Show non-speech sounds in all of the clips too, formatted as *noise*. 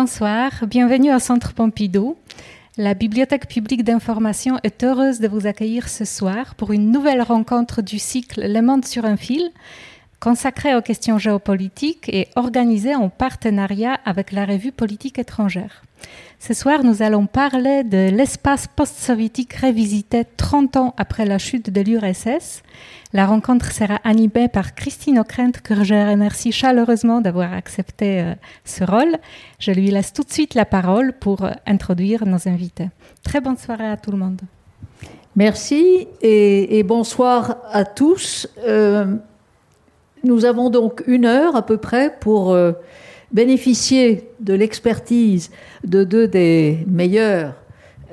Bonsoir, bienvenue au Centre Pompidou. La Bibliothèque publique d'information est heureuse de vous accueillir ce soir pour une nouvelle rencontre du cycle Le monde sur un fil, consacrée aux questions géopolitiques et organisée en partenariat avec la revue Politique étrangère. Ce soir, nous allons parler de l'espace post-soviétique révisité 30 ans après la chute de l'URSS. La rencontre sera animée par Christine Ockrent, que je remercie chaleureusement d'avoir accepté euh, ce rôle. Je lui laisse tout de suite la parole pour euh, introduire nos invités. Très bonne soirée à tout le monde. Merci et, bonsoir à tous. Euh, nous avons donc une heure à peu près pour bénéficier de l'expertise de deux des meilleurs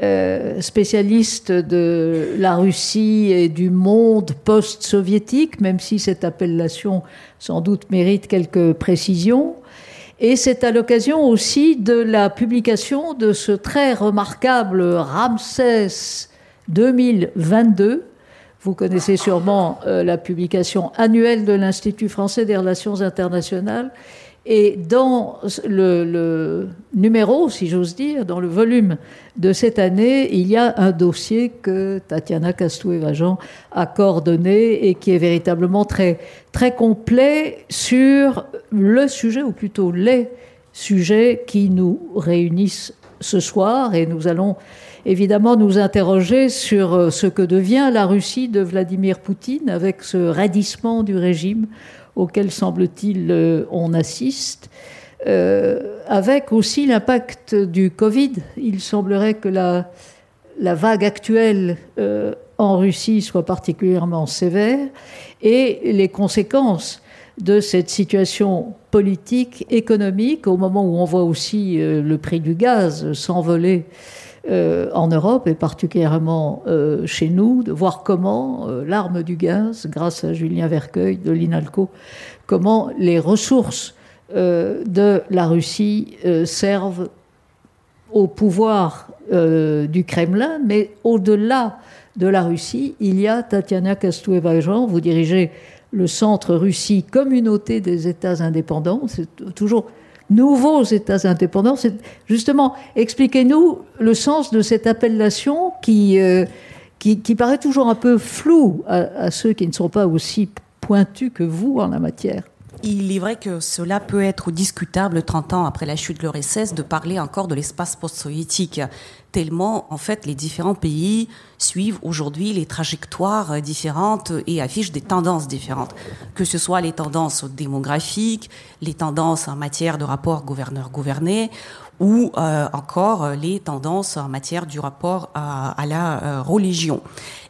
euh, spécialistes de la Russie et du monde post-soviétique, même si cette appellation sans doute mérite quelques précisions. Et c'est à l'occasion aussi de la publication de ce très remarquable Ramsès 2022. Vous connaissez sûrement euh, la publication annuelle de l'Institut français des relations internationales et dans le, numéro, si j'ose dire, dans le volume de cette année, il y a un dossier que Tatiana Castoué-Vajan a coordonné et qui est véritablement très, très complet sur le sujet, ou plutôt les sujets qui nous réunissent ce soir. Et nous allons évidemment nous interroger sur ce que devient la Russie de Vladimir Poutine avec ce raidissement du régime auquel semble-t-il euh, on assiste, euh, avec aussi l'impact du Covid. Il semblerait que la, vague actuelle euh, en Russie soit particulièrement sévère et les conséquences de cette situation politique, économique, au moment où on voit aussi le prix du gaz s'envoler euh, en Europe et particulièrement euh, chez nous, de voir comment euh, l'arme du gaz, grâce à Julien Vercueil de l'INALCO, comment les ressources de la Russie servent au pouvoir du Kremlin, mais au-delà de la Russie, il y a Tatiana Kastoueva-Jean, vous dirigez le Centre Russie Communauté des États indépendants, c'est toujours nouveaux États indépendants. Justement, expliquez-nous le sens de cette appellation qui, euh, qui, paraît toujours un peu floue à, ceux qui ne sont pas aussi pointus que vous en la matière. Il est vrai que cela peut être discutable 30 ans après la chute de l'URSS de parler encore de l'espace post-soviétique tellement en fait les différents pays suivent aujourd'hui les trajectoires différentes et affichent des tendances différentes, que ce soit les tendances démographiques, les tendances en matière de rapport gouverneur-gouverné ou euh, encore les tendances en matière du rapport à, la euh, religion.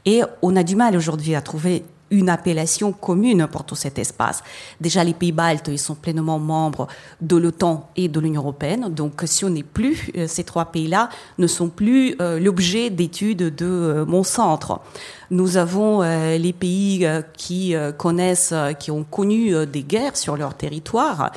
Et on a du mal aujourd'hui à trouver une appellation commune pour tout cet espace. Déjà, les pays baltes, ils sont pleinement membres de l'OTAN et de l'Union européenne. Donc, si on n'est plus, euh, ces trois pays-là ne sont plus euh, l'objet d'études de euh, mon centre. Nous avons les pays qui connaissent, qui ont connu des guerres sur leur territoire.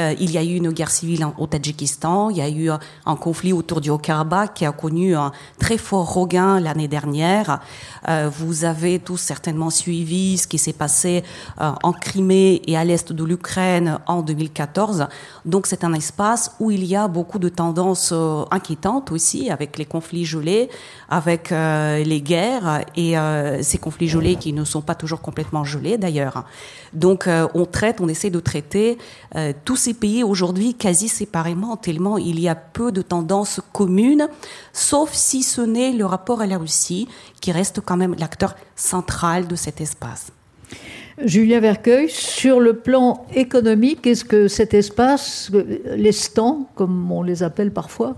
Euh, il y a eu une guerre civile au Tadjikistan, il y a eu un conflit autour du Haut-Karabakh qui a connu un très fort regain l'année dernière. Euh, vous avez tous certainement suivi ce qui s'est passé euh, en Crimée et à l'est de l'Ukraine en 2014. Donc c'est un espace où il y a beaucoup de tendances inquiétantes aussi avec les conflits gelés, avec les guerres et ces conflits gelés qui ne sont pas toujours complètement gelés d'ailleurs. Donc on traite, on essaie de traiter tous ces pays aujourd'hui quasi séparément, tellement il y a peu de tendances communes, sauf si ce n'est le rapport à la Russie, qui reste quand même l'acteur central de cet espace. Julien Vercueil, sur le plan économique, est-ce que cet espace, les stands, comme on les appelle parfois,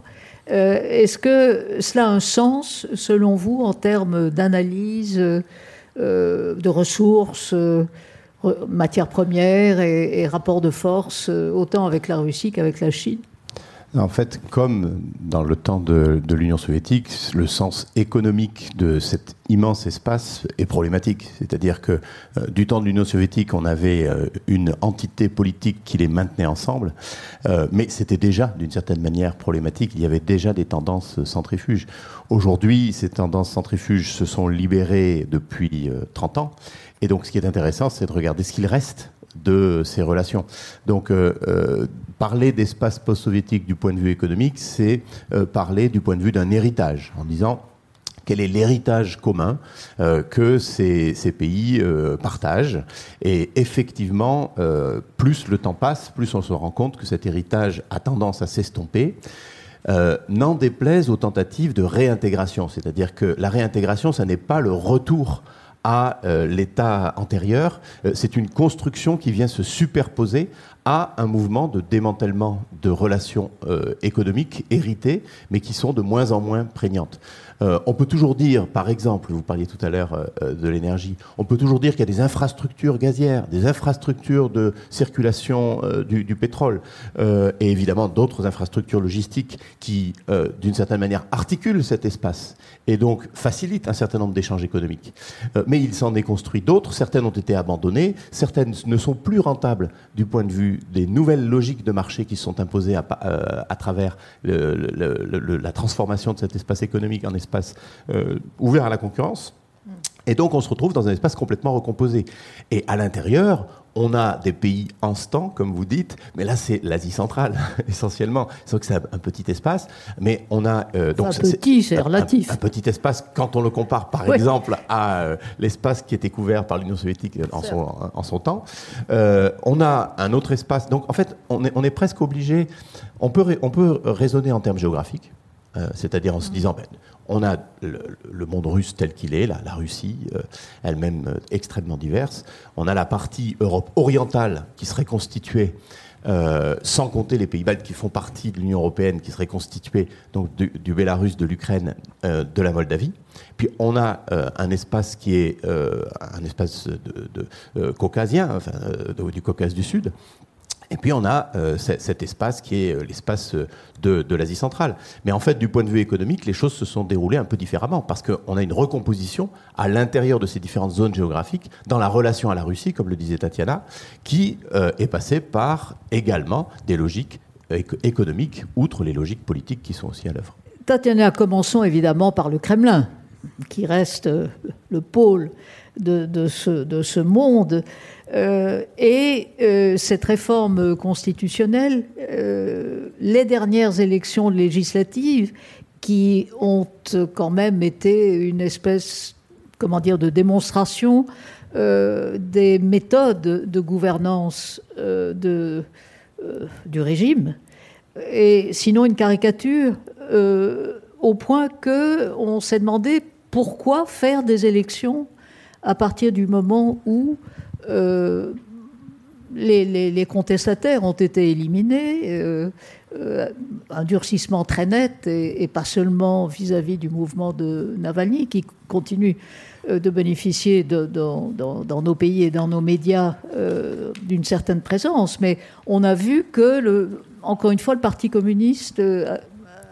euh, est-ce que cela a un sens, selon vous, en termes d'analyse, euh, de ressources matières premières et, et rapports de force, euh, autant avec la Russie qu'avec la Chine en fait, comme dans le temps de, l'Union soviétique, le sens économique de cet immense espace est problématique. C'est-à-dire que euh, du temps de l'Union soviétique, on avait euh, une entité politique qui les maintenait ensemble, mais c'était déjà, d'une certaine manière, problématique. Il y avait déjà des tendances centrifuges. Aujourd'hui, ces tendances centrifuges se sont libérées depuis 30 ans. Et donc, ce qui est intéressant, c'est de regarder ce qu'il reste de ces relations. Donc, parler d'espace post-soviétique du point de vue économique, c'est parler du point de vue d'un héritage, en disant quel est l'héritage commun euh, que ces, pays euh, partagent. Et effectivement, euh, plus le temps passe, plus on se rend compte que cet héritage a tendance à s'estomper. N'en déplaise aux tentatives de réintégration, c'est-à-dire que la réintégration, ça n'est pas le retour à l'état antérieur, c'est une construction qui vient se superposer à un mouvement de démantèlement de relations économiques héritées, mais qui sont de moins en moins prégnantes. Euh, on peut toujours dire, par exemple, vous parliez tout à l'heure euh, euh, de l'énergie, on peut toujours dire qu'il y a des infrastructures gazières, des infrastructures de circulation du, pétrole, et évidemment d'autres infrastructures logistiques qui, d'une certaine manière, articulent cet espace et donc facilitent un certain nombre d'échanges économiques. mais il s'en est construit d'autres, certaines ont été abandonnées, certaines ne sont plus rentables du point de vue des nouvelles logiques de marché qui sont imposées à, travers la transformation de cet espace économique espace euh, ouvert à la concurrence. Et donc on se retrouve dans un espace complètement recomposé. Et à l'intérieur, on a des pays instants, comme vous dites, mais là c'est l'Asie centrale *laughs* essentiellement. C'est que c'est un petit espace, mais on a euh, donc un petit, c'est relatif. Un, petit espace quand on le compare, par exemple, à euh, l'espace qui était couvert par l'Union soviétique en son, en son, temps. on a un autre espace. Donc en fait, on est, on est presque obligé. On peut, on peut raisonner en termes géographiques. C'est-à-dire en se disant, ben, on a le, monde russe tel qu'il est, la, Russie, euh, elle-même euh, extrêmement diverse. On a la partie Europe orientale qui serait constituée, euh, sans compter les pays baltes qui font partie de l'Union européenne, qui serait constituée donc du, Bélarus, de l'Ukraine, de la Moldavie. Puis on a un espace qui est un espace caucasien, du Caucase du Sud, et puis on a euh, cet espace qui est euh, l'espace euh, de, l'Asie centrale. Mais en fait, du point de vue économique, les choses se sont déroulées un peu différemment parce qu'on a une recomposition à l'intérieur de ces différentes zones géographiques dans la relation à la Russie, comme le disait Tatiana, qui est passée par également des logiques économiques, outre les logiques politiques qui sont aussi à l'œuvre. Tatiana, commençons évidemment par le Kremlin, qui reste le pôle de, ce, de ce monde. Euh, et euh, cette réforme constitutionnelle, euh, les dernières élections législatives, qui ont quand même été une espèce, comment dire, de démonstration des méthodes de gouvernance de, du régime, et sinon une caricature, au point que on s'est demandé pourquoi faire des élections à partir du moment où euh, les, contestataires ont été éliminés, euh, euh, un durcissement très net, et, pas seulement vis-à-vis du mouvement de Navalny, qui continue de bénéficier dans, nos pays et dans nos médias d'une certaine présence, mais on a vu que, encore une fois, le Parti communiste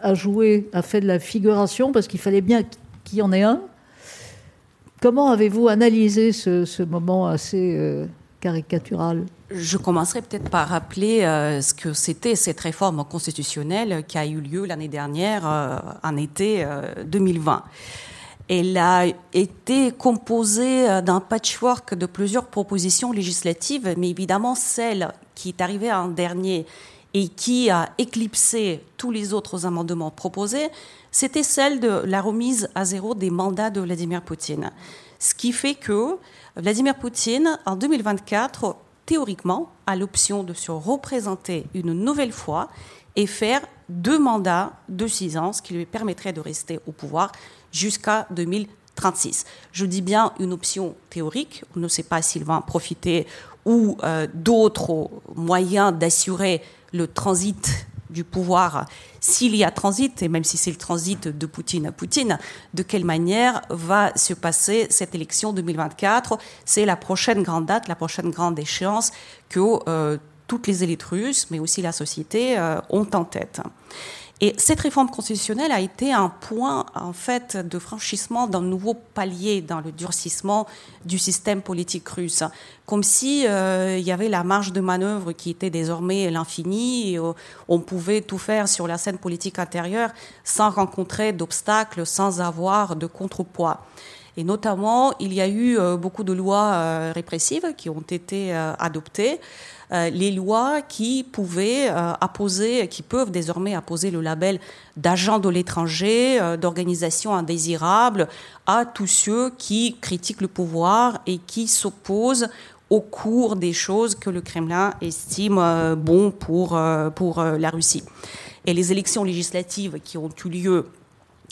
a joué, a fait de la figuration, parce qu'il fallait bien qu'il y en ait un, Comment avez-vous analysé ce, moment assez euh, caricatural? Je commencerai peut-être par rappeler euh, ce que c'était cette réforme constitutionnelle qui a eu lieu l'année dernière, euh, en été 2020. Elle a été composée d'un patchwork de plusieurs propositions législatives, mais évidemment celle qui est arrivée en dernier et qui a éclipsé tous les autres amendements proposés, c'était celle de la remise à zéro des mandats de Vladimir Poutine. Ce qui fait que Vladimir Poutine, en 2024, théoriquement, a l'option de se représenter une nouvelle fois et faire deux mandats de six ans, ce qui lui permettrait de rester au pouvoir jusqu'à 2036. Je dis bien une option théorique. On ne sait pas s'il va en profiter ou euh, d'autres moyens d'assurer le transit du pouvoir, s'il y a transit, et même si c'est le transit de Poutine à Poutine, de quelle manière va se passer cette élection 2024 C'est la prochaine grande date, la prochaine grande échéance que euh, toutes les élites russes, mais aussi la société, euh, ont en tête. Et cette réforme constitutionnelle a été un point, en fait, de franchissement d'un nouveau palier dans le durcissement du système politique russe. Comme si euh, il y avait la marge de manœuvre qui était désormais l'infini, euh, on pouvait tout faire sur la scène politique intérieure sans rencontrer d'obstacles, sans avoir de contrepoids. Et notamment, il y a eu beaucoup de lois répressives qui ont été adoptées. Les lois qui pouvaient apposer, qui peuvent désormais apposer le label d'agent de l'étranger, d'organisation indésirable à tous ceux qui critiquent le pouvoir et qui s'opposent au cours des choses que le Kremlin estime euh, bon pour, euh, pour euh, la Russie. Et les élections législatives qui ont eu lieu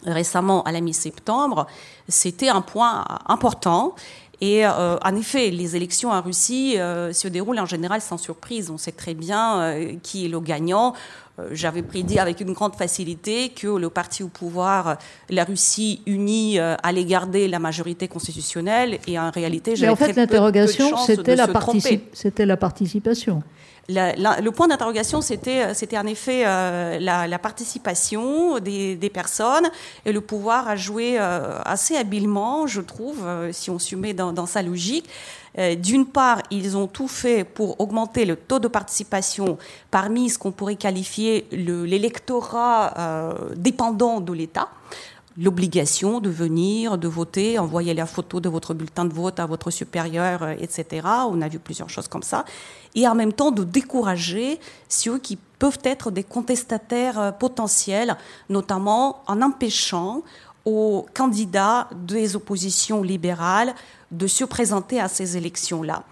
récemment à la mi-septembre, c'était un point important. Et en effet, les élections en Russie se déroulent en général sans surprise. On sait très bien qui est le gagnant. Euh, j'avais prédit avec une grande facilité que le parti au pouvoir, la Russie unie, euh, allait garder la majorité constitutionnelle. Et en réalité, j'avais en fait, l'interrogation, c'était la, c'était la participation. Le point d'interrogation, c'était, euh, en effet la, participation des, personnes et le pouvoir a joué assez habilement, je trouve, si on se met dans sa logique. Euh, d'une part, ils ont tout fait pour augmenter le taux de participation parmi ce qu'on pourrait qualifier l'électorat euh, dépendant de l'État l'obligation de venir, de voter, envoyer la photo de votre bulletin de vote à votre supérieur, euh, etc. On a vu plusieurs choses comme ça. Et en même temps de décourager ceux qui peuvent être des contestataires potentiels, notamment en empêchant aux candidats des oppositions libérales de se présenter à ces élections-là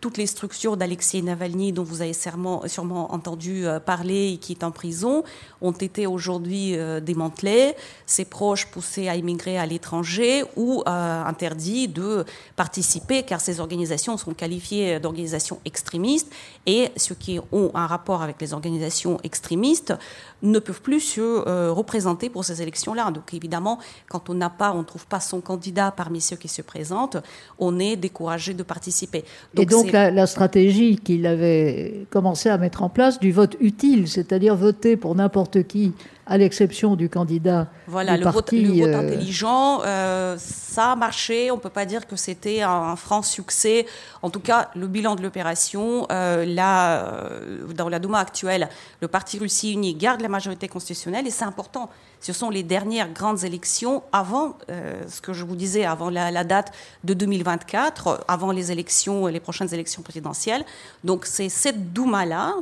toutes les structures d'Alexei Navalny dont vous avez sûrement, sûrement entendu euh, parler et qui est en prison ont été aujourd'hui euh, démantelées, ses proches poussés à immigrer à l'étranger ou euh, interdits de participer car ces organisations sont qualifiées d'organisations extrémistes et ceux qui ont un rapport avec les organisations extrémistes ne peuvent plus se représenter pour ces élections-là. Donc évidemment, quand on n'a pas, on ne trouve pas son candidat parmi ceux qui se présentent, on est découragé de participer. Donc, la, stratégie qu'il avait commencé à mettre en place du vote utile, c'est-à-dire voter pour n'importe qui, à l'exception du candidat. Voilà, le, vote, le vote, euh, intelligent, euh, ça a marché. On ne peut pas dire que c'était un, franc succès. En tout cas, le bilan de l'opération, euh, là, dans la Douma actuelle, le Parti Russie uni garde la majorité constitutionnelle et c'est important. Ce sont les dernières grandes élections avant, euh, ce que je vous disais, avant la, date de 2024, avant les élections, les prochaines élections présidentielles. Donc c'est cette Douma-là,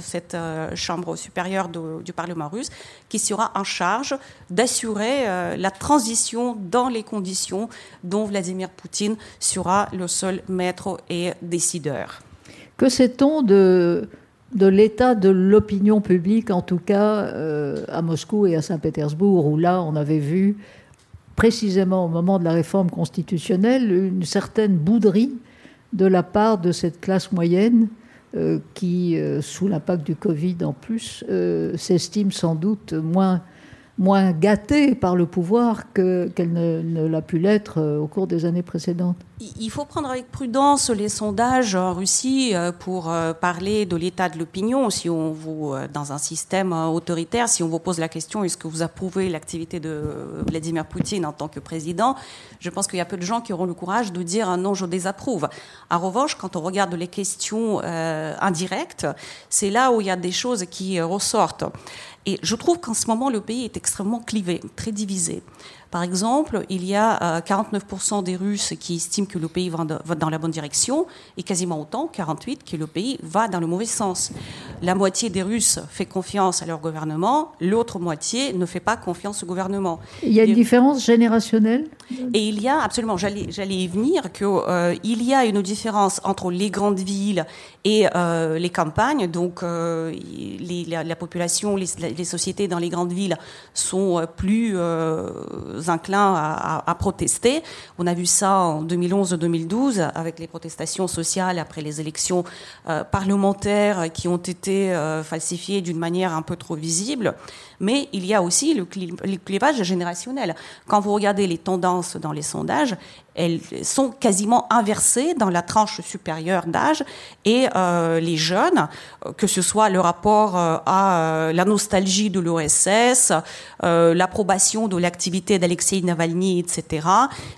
cette euh, chambre supérieure du Parlement russe, qui sera en charge d'assurer euh, la transition dans les conditions dont Vladimir Poutine sera le seul maître et décideur. Que sait-on de de l'état de l'opinion publique, en tout cas euh, à Moscou et à Saint-Pétersbourg, où là on avait vu précisément au moment de la réforme constitutionnelle une certaine bouderie de la part de cette classe moyenne qui, euh, sous l'impact du Covid en plus, s'estime sans doute moins moins gâtée par le pouvoir qu'elle ne, l'a pu l'être euh, au cours des années précédentes. Il faut prendre avec prudence les sondages en Russie euh, pour euh, parler de l'état de l'opinion. Si on vous, dans un système autoritaire, si on vous pose la question est-ce que vous approuvez l'activité de Vladimir Poutine en tant que président, je pense qu'il y a peu de gens qui auront le courage de dire non, je désapprouve. En revanche, quand on regarde les questions indirectes, c'est là où il y a des choses qui ressortent. Et je trouve qu'en ce moment, le pays est extrêmement clivé, très divisé. Par exemple, il y a 49% euh, des Russes qui estiment que le pays va dans la bonne direction et quasiment autant, 48, que le pays va dans le mauvais sens. La moitié des Russes fait confiance à leur gouvernement, l'autre moitié ne fait pas confiance au gouvernement. Il y a une différence générationnelle? Et il y a, absolument, j'allais y venir, qu'il euh, il y a une différence entre les grandes villes et euh, les campagnes. Donc, la, population, les, les, sociétés dans les grandes villes sont plus enclins à, protester. On a vu ça en 2011-2012 avec les protestations sociales après les élections euh, parlementaires qui ont été euh, falsifiées d'une manière un peu trop visible. Mais il y a aussi le, clivage générationnel. Quand vous regardez les tendances dans les sondages, elles sont quasiment inversées dans la tranche supérieure d'âge et euh, les jeunes, euh, que ce soit le rapport euh, à la nostalgie de l'OSS, l'approbation de l'activité d'Alexei Navalny, etc.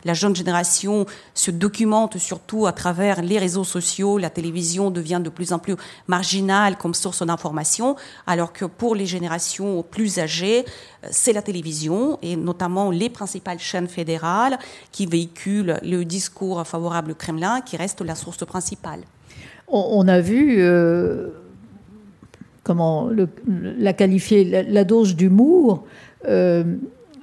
La jeune génération se documente surtout à travers les réseaux sociaux, la télévision devient de plus en plus marginale comme source d'information, alors que pour les générations plus âgées, c'est la télévision et notamment les principales chaînes fédérales qui véhiculent le discours favorable au Kremlin qui reste la source principale. On, a vu euh, comment la qualifier, la, dose d'humour euh,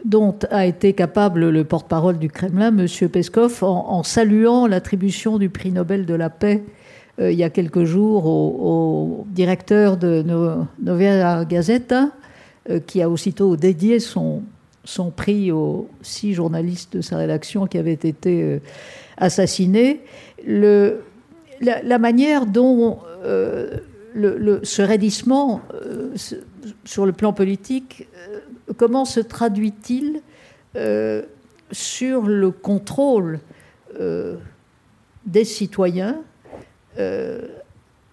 dont a été capable le porte-parole du Kremlin, M. Peskov, en, saluant l'attribution du prix Nobel de la paix euh, il y a quelques jours au, directeur de Novaya Gazeta, qui a aussitôt dédié son, son prix aux six journalistes de sa rédaction qui avaient été euh, assassinés. La, manière dont euh, ce raidissement euh, sur le plan politique, comment se traduit-il sur le contrôle des citoyens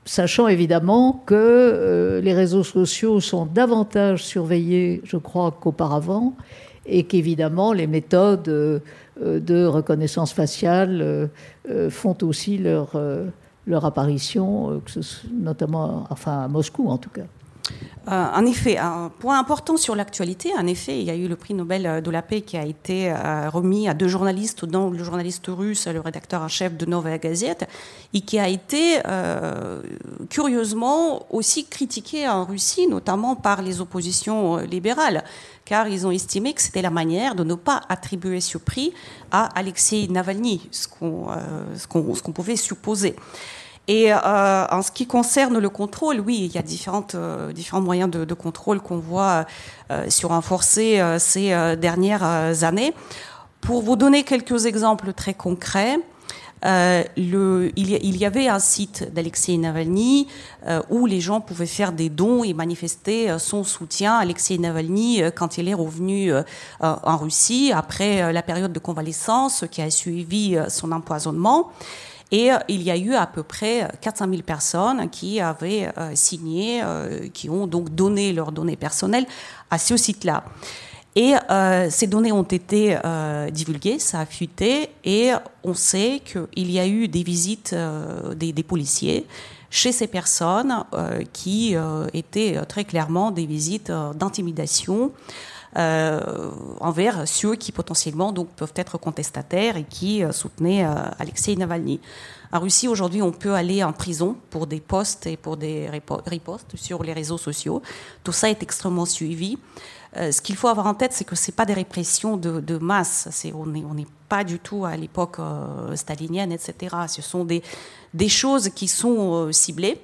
sachant évidemment que les réseaux sociaux sont davantage surveillés, je crois, qu'auparavant, et qu'évidemment les méthodes euh, de reconnaissance faciale euh, font aussi leur, euh, leur apparition, notamment enfin, à Moscou en tout cas. En effet, un point important sur l'actualité, en effet, il y a eu le prix Nobel de la paix qui a été remis à deux journalistes, dont le journaliste russe, le rédacteur en chef de Novaya Gazette, et qui a été curieusement aussi critiqué en Russie, notamment par les oppositions libérales car ils ont estimé que c'était la manière de ne pas attribuer ce prix à Alexei Navalny, ce qu'on euh, pouvait supposer. Et euh, en ce qui concerne le contrôle, oui, il y a différentes, euh, différents moyens de, de contrôle qu'on voit euh, renforcer ces dernières années. Pour vous donner quelques exemples très concrets, euh, le, il, y, avait un site d'Alexei Navalny euh, où les gens pouvaient faire des dons et manifester euh, son soutien à Alexei Navalny quand il est revenu en Russie après la période de convalescence qui a suivi son empoisonnement. Et il y a eu à peu près 400 000 personnes qui avaient signé, qui ont donc donné leurs données personnelles à ce site-là. Et euh, ces données ont été euh, divulguées, ça a fuité, et on sait qu'il y a eu des visites euh, des, policiers chez ces personnes euh, qui euh, étaient très clairement des visites d'intimidation. Envers ceux qui potentiellement donc peuvent être contestataires et qui soutenaient Alexei Navalny. En Russie, aujourd'hui, on peut aller en prison pour des posts et pour des ripostes sur les réseaux sociaux. Tout ça est extrêmement suivi. Euh, ce qu'il faut avoir en tête, c'est que ce pas des répressions de, masse. on n'est pas du tout à l'époque euh, stalinienne, etc. Ce sont des, choses qui sont euh, ciblées,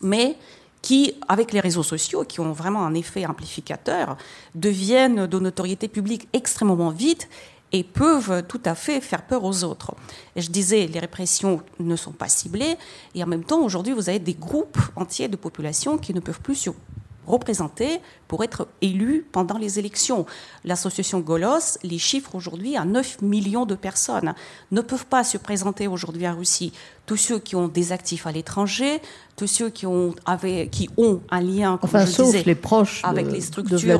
mais qui, avec les réseaux sociaux, qui ont vraiment un effet amplificateur, deviennent de notoriété publique extrêmement vite et peuvent tout à fait faire peur aux autres. Et je disais, les répressions ne sont pas ciblées, et en même temps, aujourd'hui, vous avez des groupes entiers de population qui ne peuvent plus représentés pour être élus pendant les élections. L'association Golos, les chiffres aujourd'hui à 9 millions de personnes ne peuvent pas se présenter aujourd'hui en Russie. Tous ceux qui ont des actifs à l'étranger, tous ceux qui ont, qui ont un lien, comme enfin, je sauf disais, les proches avec les structures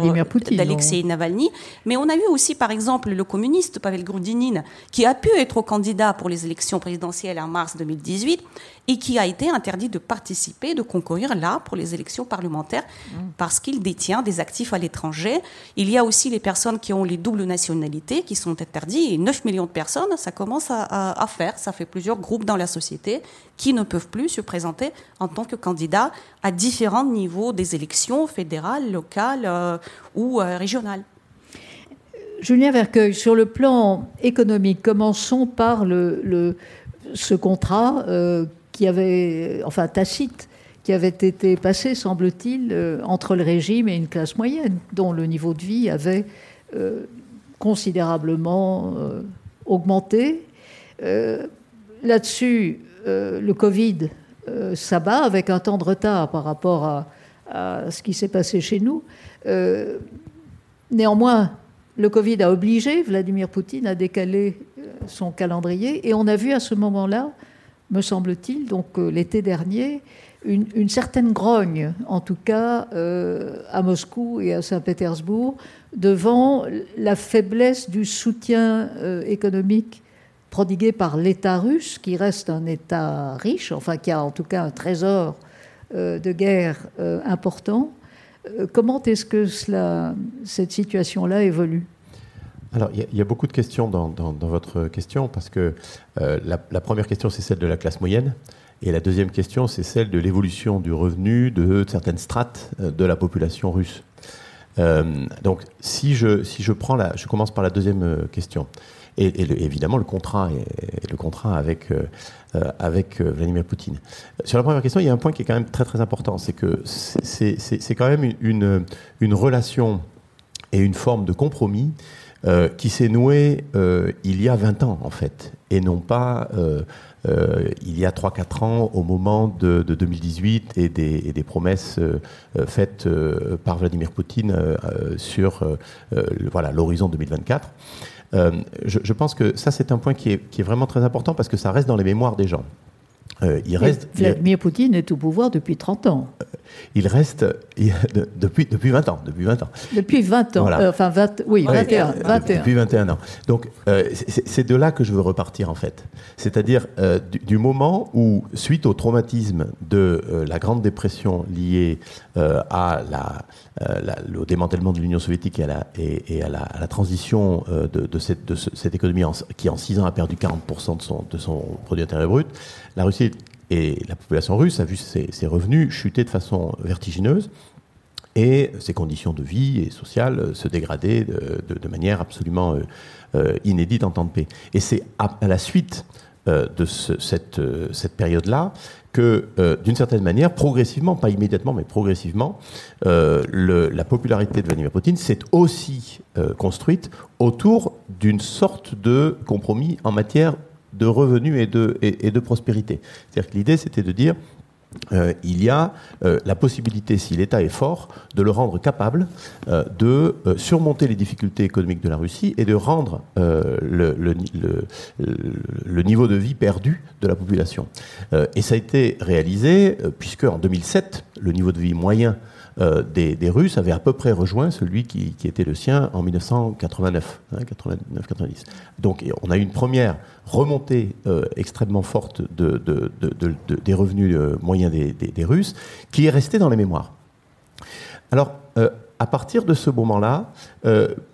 d'Alexei Navalny. Mais on a eu aussi, par exemple, le communiste Pavel Grudinin, qui a pu être candidat pour les élections présidentielles en mars 2018 et qui a été interdit de participer, de concourir là pour les élections parlementaires mmh. parce qu'il détient des actifs à l'étranger. Il y a aussi les personnes qui ont les doubles nationalités qui sont interdites. Et 9 millions de personnes, ça commence à, faire. Ça fait plusieurs groupes dans la société qui ne peuvent plus se présenter en tant que candidats à différents niveaux des élections fédérales, locales euh, ou euh, régionales. Julien Vercueil, sur le plan économique, commençons par le, ce contrat euh, qui avait, enfin tacite, qui avait été passé, semble-t-il, euh, entre le régime et une classe moyenne, dont le niveau de vie avait euh, considérablement euh, augmenté. Là-dessus, le Covid s'abat avec un temps de retard par rapport à ce qui s'est passé chez nous. néanmoins, le Covid a obligé Vladimir Poutine à décaler son calendrier. Et on a vu à ce moment-là, me semble-t-il, donc l'été dernier, une, certaine grogne, en tout cas à Moscou et à Saint-Pétersbourg, devant la faiblesse du soutien économique prodigué par l'État russe, qui reste un État riche, enfin qui a en tout cas un trésor euh, de guerre euh, important. Euh, comment est-ce que cette situation-là évolue? Alors, il y, a beaucoup de questions dans, votre question, parce que la, première question, c'est celle de la classe moyenne, et la deuxième question, c'est celle de l'évolution du revenu de certaines strates de la population russe. donc, si je, si je prends la, je commence par la deuxième question et, évidemment le contrat, le contrat avec, euh, euh, avec euh, Vladimir Poutine. Sur la première question, il y a un point qui est quand même très très important, c'est que c'est quand même une, une, relation et une forme de compromis qui s'est nouée il y a 20 ans en fait, et non pas il y a 3-4 ans au moment de, 2018 et des, promesses faites par Vladimir Poutine sur voilà l'horizon 2024. Euh, je, pense que ça, c'est un point qui est, vraiment très important parce que ça reste dans les mémoires des gens. Euh, il reste, Vladimir Poutine est au pouvoir depuis 30 ans. Euh, il reste depuis, depuis 20 ans. Depuis 20 ans. Depuis 20 ans. enfin, 20, oui, 21, 21. Depuis 21 ans. Donc, c'est de là que je veux repartir, en fait. C'est-à-dire du, moment où, suite au traumatisme de la Grande Dépression liée à la, au démantèlement de l'Union soviétique et à la, et, à la, transition de, de, cette, de, cette, économie qui, en 6 ans, a perdu 40% de son, de son produit intérieur brut, la Russie et la population russe a vu ses, revenus chuter de façon vertigineuse et ses conditions de vie et sociales se dégrader de, manière absolument euh, euh, inédite en temps de paix. Et c'est à, la suite euh, de cette, cette période-là que, d'une certaine manière, progressivement, pas immédiatement, mais progressivement, la popularité de Vladimir Poutine s'est aussi construite autour d'une sorte de compromis en matière de revenus et de, et, de prospérité. C'est-à-dire que l'idée, c'était de dire euh, il y a euh, la possibilité, si l'État est fort, de le rendre capable euh, de surmonter les difficultés économiques de la Russie et de rendre le, le, le, niveau de vie perdu de la population. et ça a été réalisé puisque en 2007, le niveau de vie moyen euh, des, Russes avait à peu près rejoint celui qui, était le sien en 1989, 89, 90. Donc on a eu une première remontée euh, extrêmement forte de, des revenus euh, moyens des, Russes, qui est restée dans les mémoires. Alors, à partir de ce moment-là,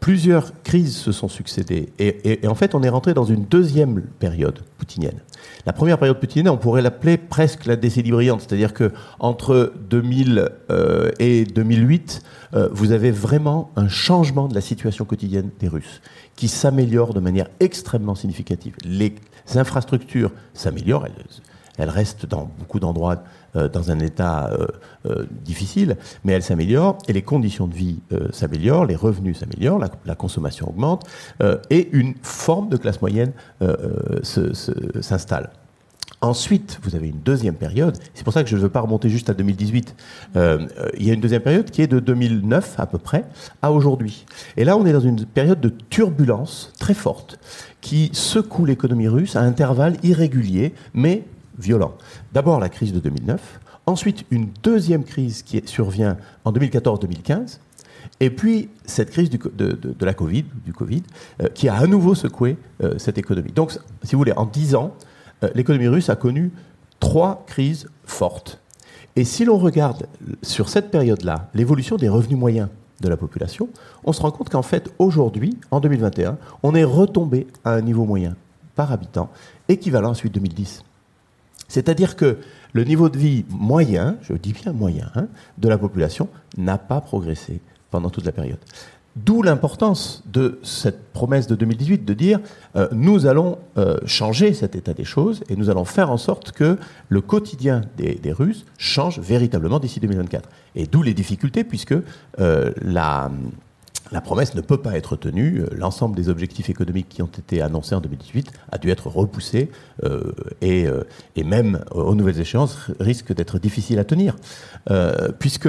plusieurs crises se sont succédées. Et, et, en fait, on est rentré dans une deuxième période poutinienne. La première période putinienne, on pourrait l'appeler presque la décennie brillante, c'est-à-dire que entre 2000 euh, et 2008, euh, vous avez vraiment un changement de la situation quotidienne des Russes qui s'améliore de manière extrêmement significative. Les infrastructures s'améliorent, elles, restent dans beaucoup d'endroits euh, dans un état difficile, mais elles s'améliorent et les conditions de vie s'améliorent, les revenus s'améliorent, la, consommation augmente et une forme de classe moyenne s'installe. Ensuite, vous avez une deuxième période. C'est pour ça que je ne veux pas remonter juste à 2018. Euh, il y a une deuxième période qui est de 2009 à peu près à aujourd'hui. Et là, on est dans une période de turbulence très forte qui secoue l'économie russe à intervalles irréguliers mais violents. D'abord la crise de 2009, ensuite une deuxième crise qui survient en 2014-2015. Et puis cette crise de, la Covid, du Covid, euh, qui a à nouveau secoué euh, cette économie. Donc, si vous voulez, en 10 ans, euh, l'économie russe a connu trois crises fortes. Et si l'on regarde sur cette période-là l'évolution des revenus moyens de la population, on se rend compte qu'en fait, aujourd'hui, en 2021, on est retombé à un niveau moyen par habitant équivalent à celui de 2010. C'est-à-dire que le niveau de vie moyen, je dis bien moyen, hein, de la population n'a pas progressé pendant toute la période. D'où l'importance de cette promesse de 2018 de dire euh, nous allons euh, changer cet état des choses et nous allons faire en sorte que le quotidien des, Russes change véritablement d'ici 2024. Et d'où les difficultés puisque euh, la, la promesse ne peut pas être tenue. Euh, l'ensemble des objectifs économiques qui ont été annoncés en 2018 a dû être repoussé euh, et, euh, et, même aux nouvelles échéances risque d'être difficile à tenir. puisque,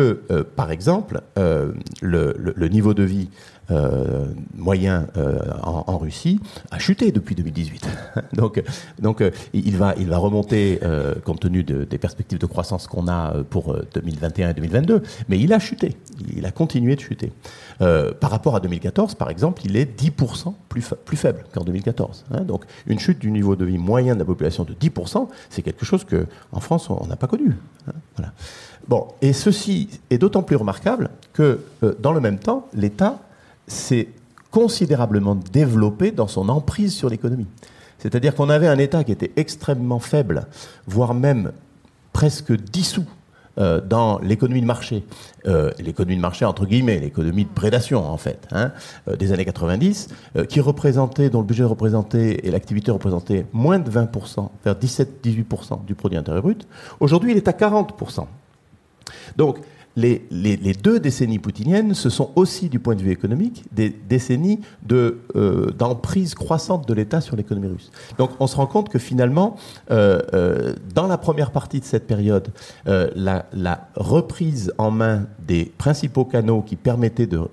par exemple, le, le, le, niveau de vie euh, moyen euh, en, Russie a chuté depuis 2018. *laughs* donc, donc euh, il va, il va remonter compte tenu de, des perspectives de croissance qu'on a pour 2021 et 2022, mais il a chuté. Il a continué de chuter. par rapport à 2014, par exemple, il est 10% plus, plus faible qu'en 2014. Hein. donc une chute du niveau de vie moyen de la population de 10%, c'est quelque chose que en France on n'a pas connu. Hein. Bon, et ceci est d'autant plus remarquable que dans le même temps, l'État s'est considérablement développé dans son emprise sur l'économie. C'est-à-dire qu'on avait un État qui était extrêmement faible, voire même presque dissous euh, dans l'économie de marché, euh, l'économie de marché entre guillemets, l'économie de prédation en fait, hein, euh, des années 90, euh, qui représentait, dont le budget représentait et l'activité représentait moins de 20%, vers 17-18% du produit intérieur brut. Aujourd'hui, il est à 40%. Donc, les, deux décennies poutiniennes, ce sont aussi, du point de vue économique, des décennies euh, d'emprise croissante de l'État sur l'économie russe. Donc on se rend compte que finalement, euh, euh, dans la première partie de cette période, la, reprise en main des principaux canaux qui permettaient de,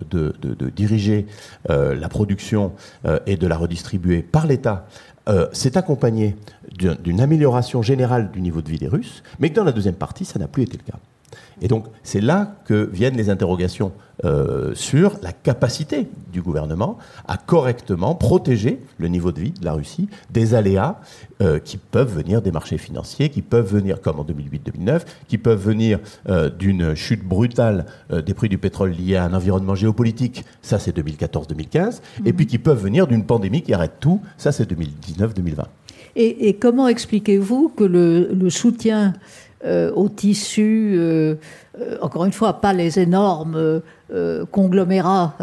diriger la production et de la redistribuer par l'État s'est accompagnée d'une amélioration générale du niveau de vie des Russes, mais que dans la deuxième partie, ça n'a plus été le cas. Et donc, c'est là que viennent les interrogations euh, sur la capacité du gouvernement à correctement protéger le niveau de vie de la Russie des aléas euh, qui peuvent venir des marchés financiers, qui peuvent venir, comme en 2008-2009, qui peuvent venir euh, d'une chute brutale des prix du pétrole liée à un environnement géopolitique, ça c'est 2014-2015, et puis qui peuvent venir d'une pandémie qui arrête tout, ça c'est 2019-2020. Et, et, comment expliquez-vous que le, le soutien euh, au tissu, euh, euh, encore une fois, pas les énormes conglomérats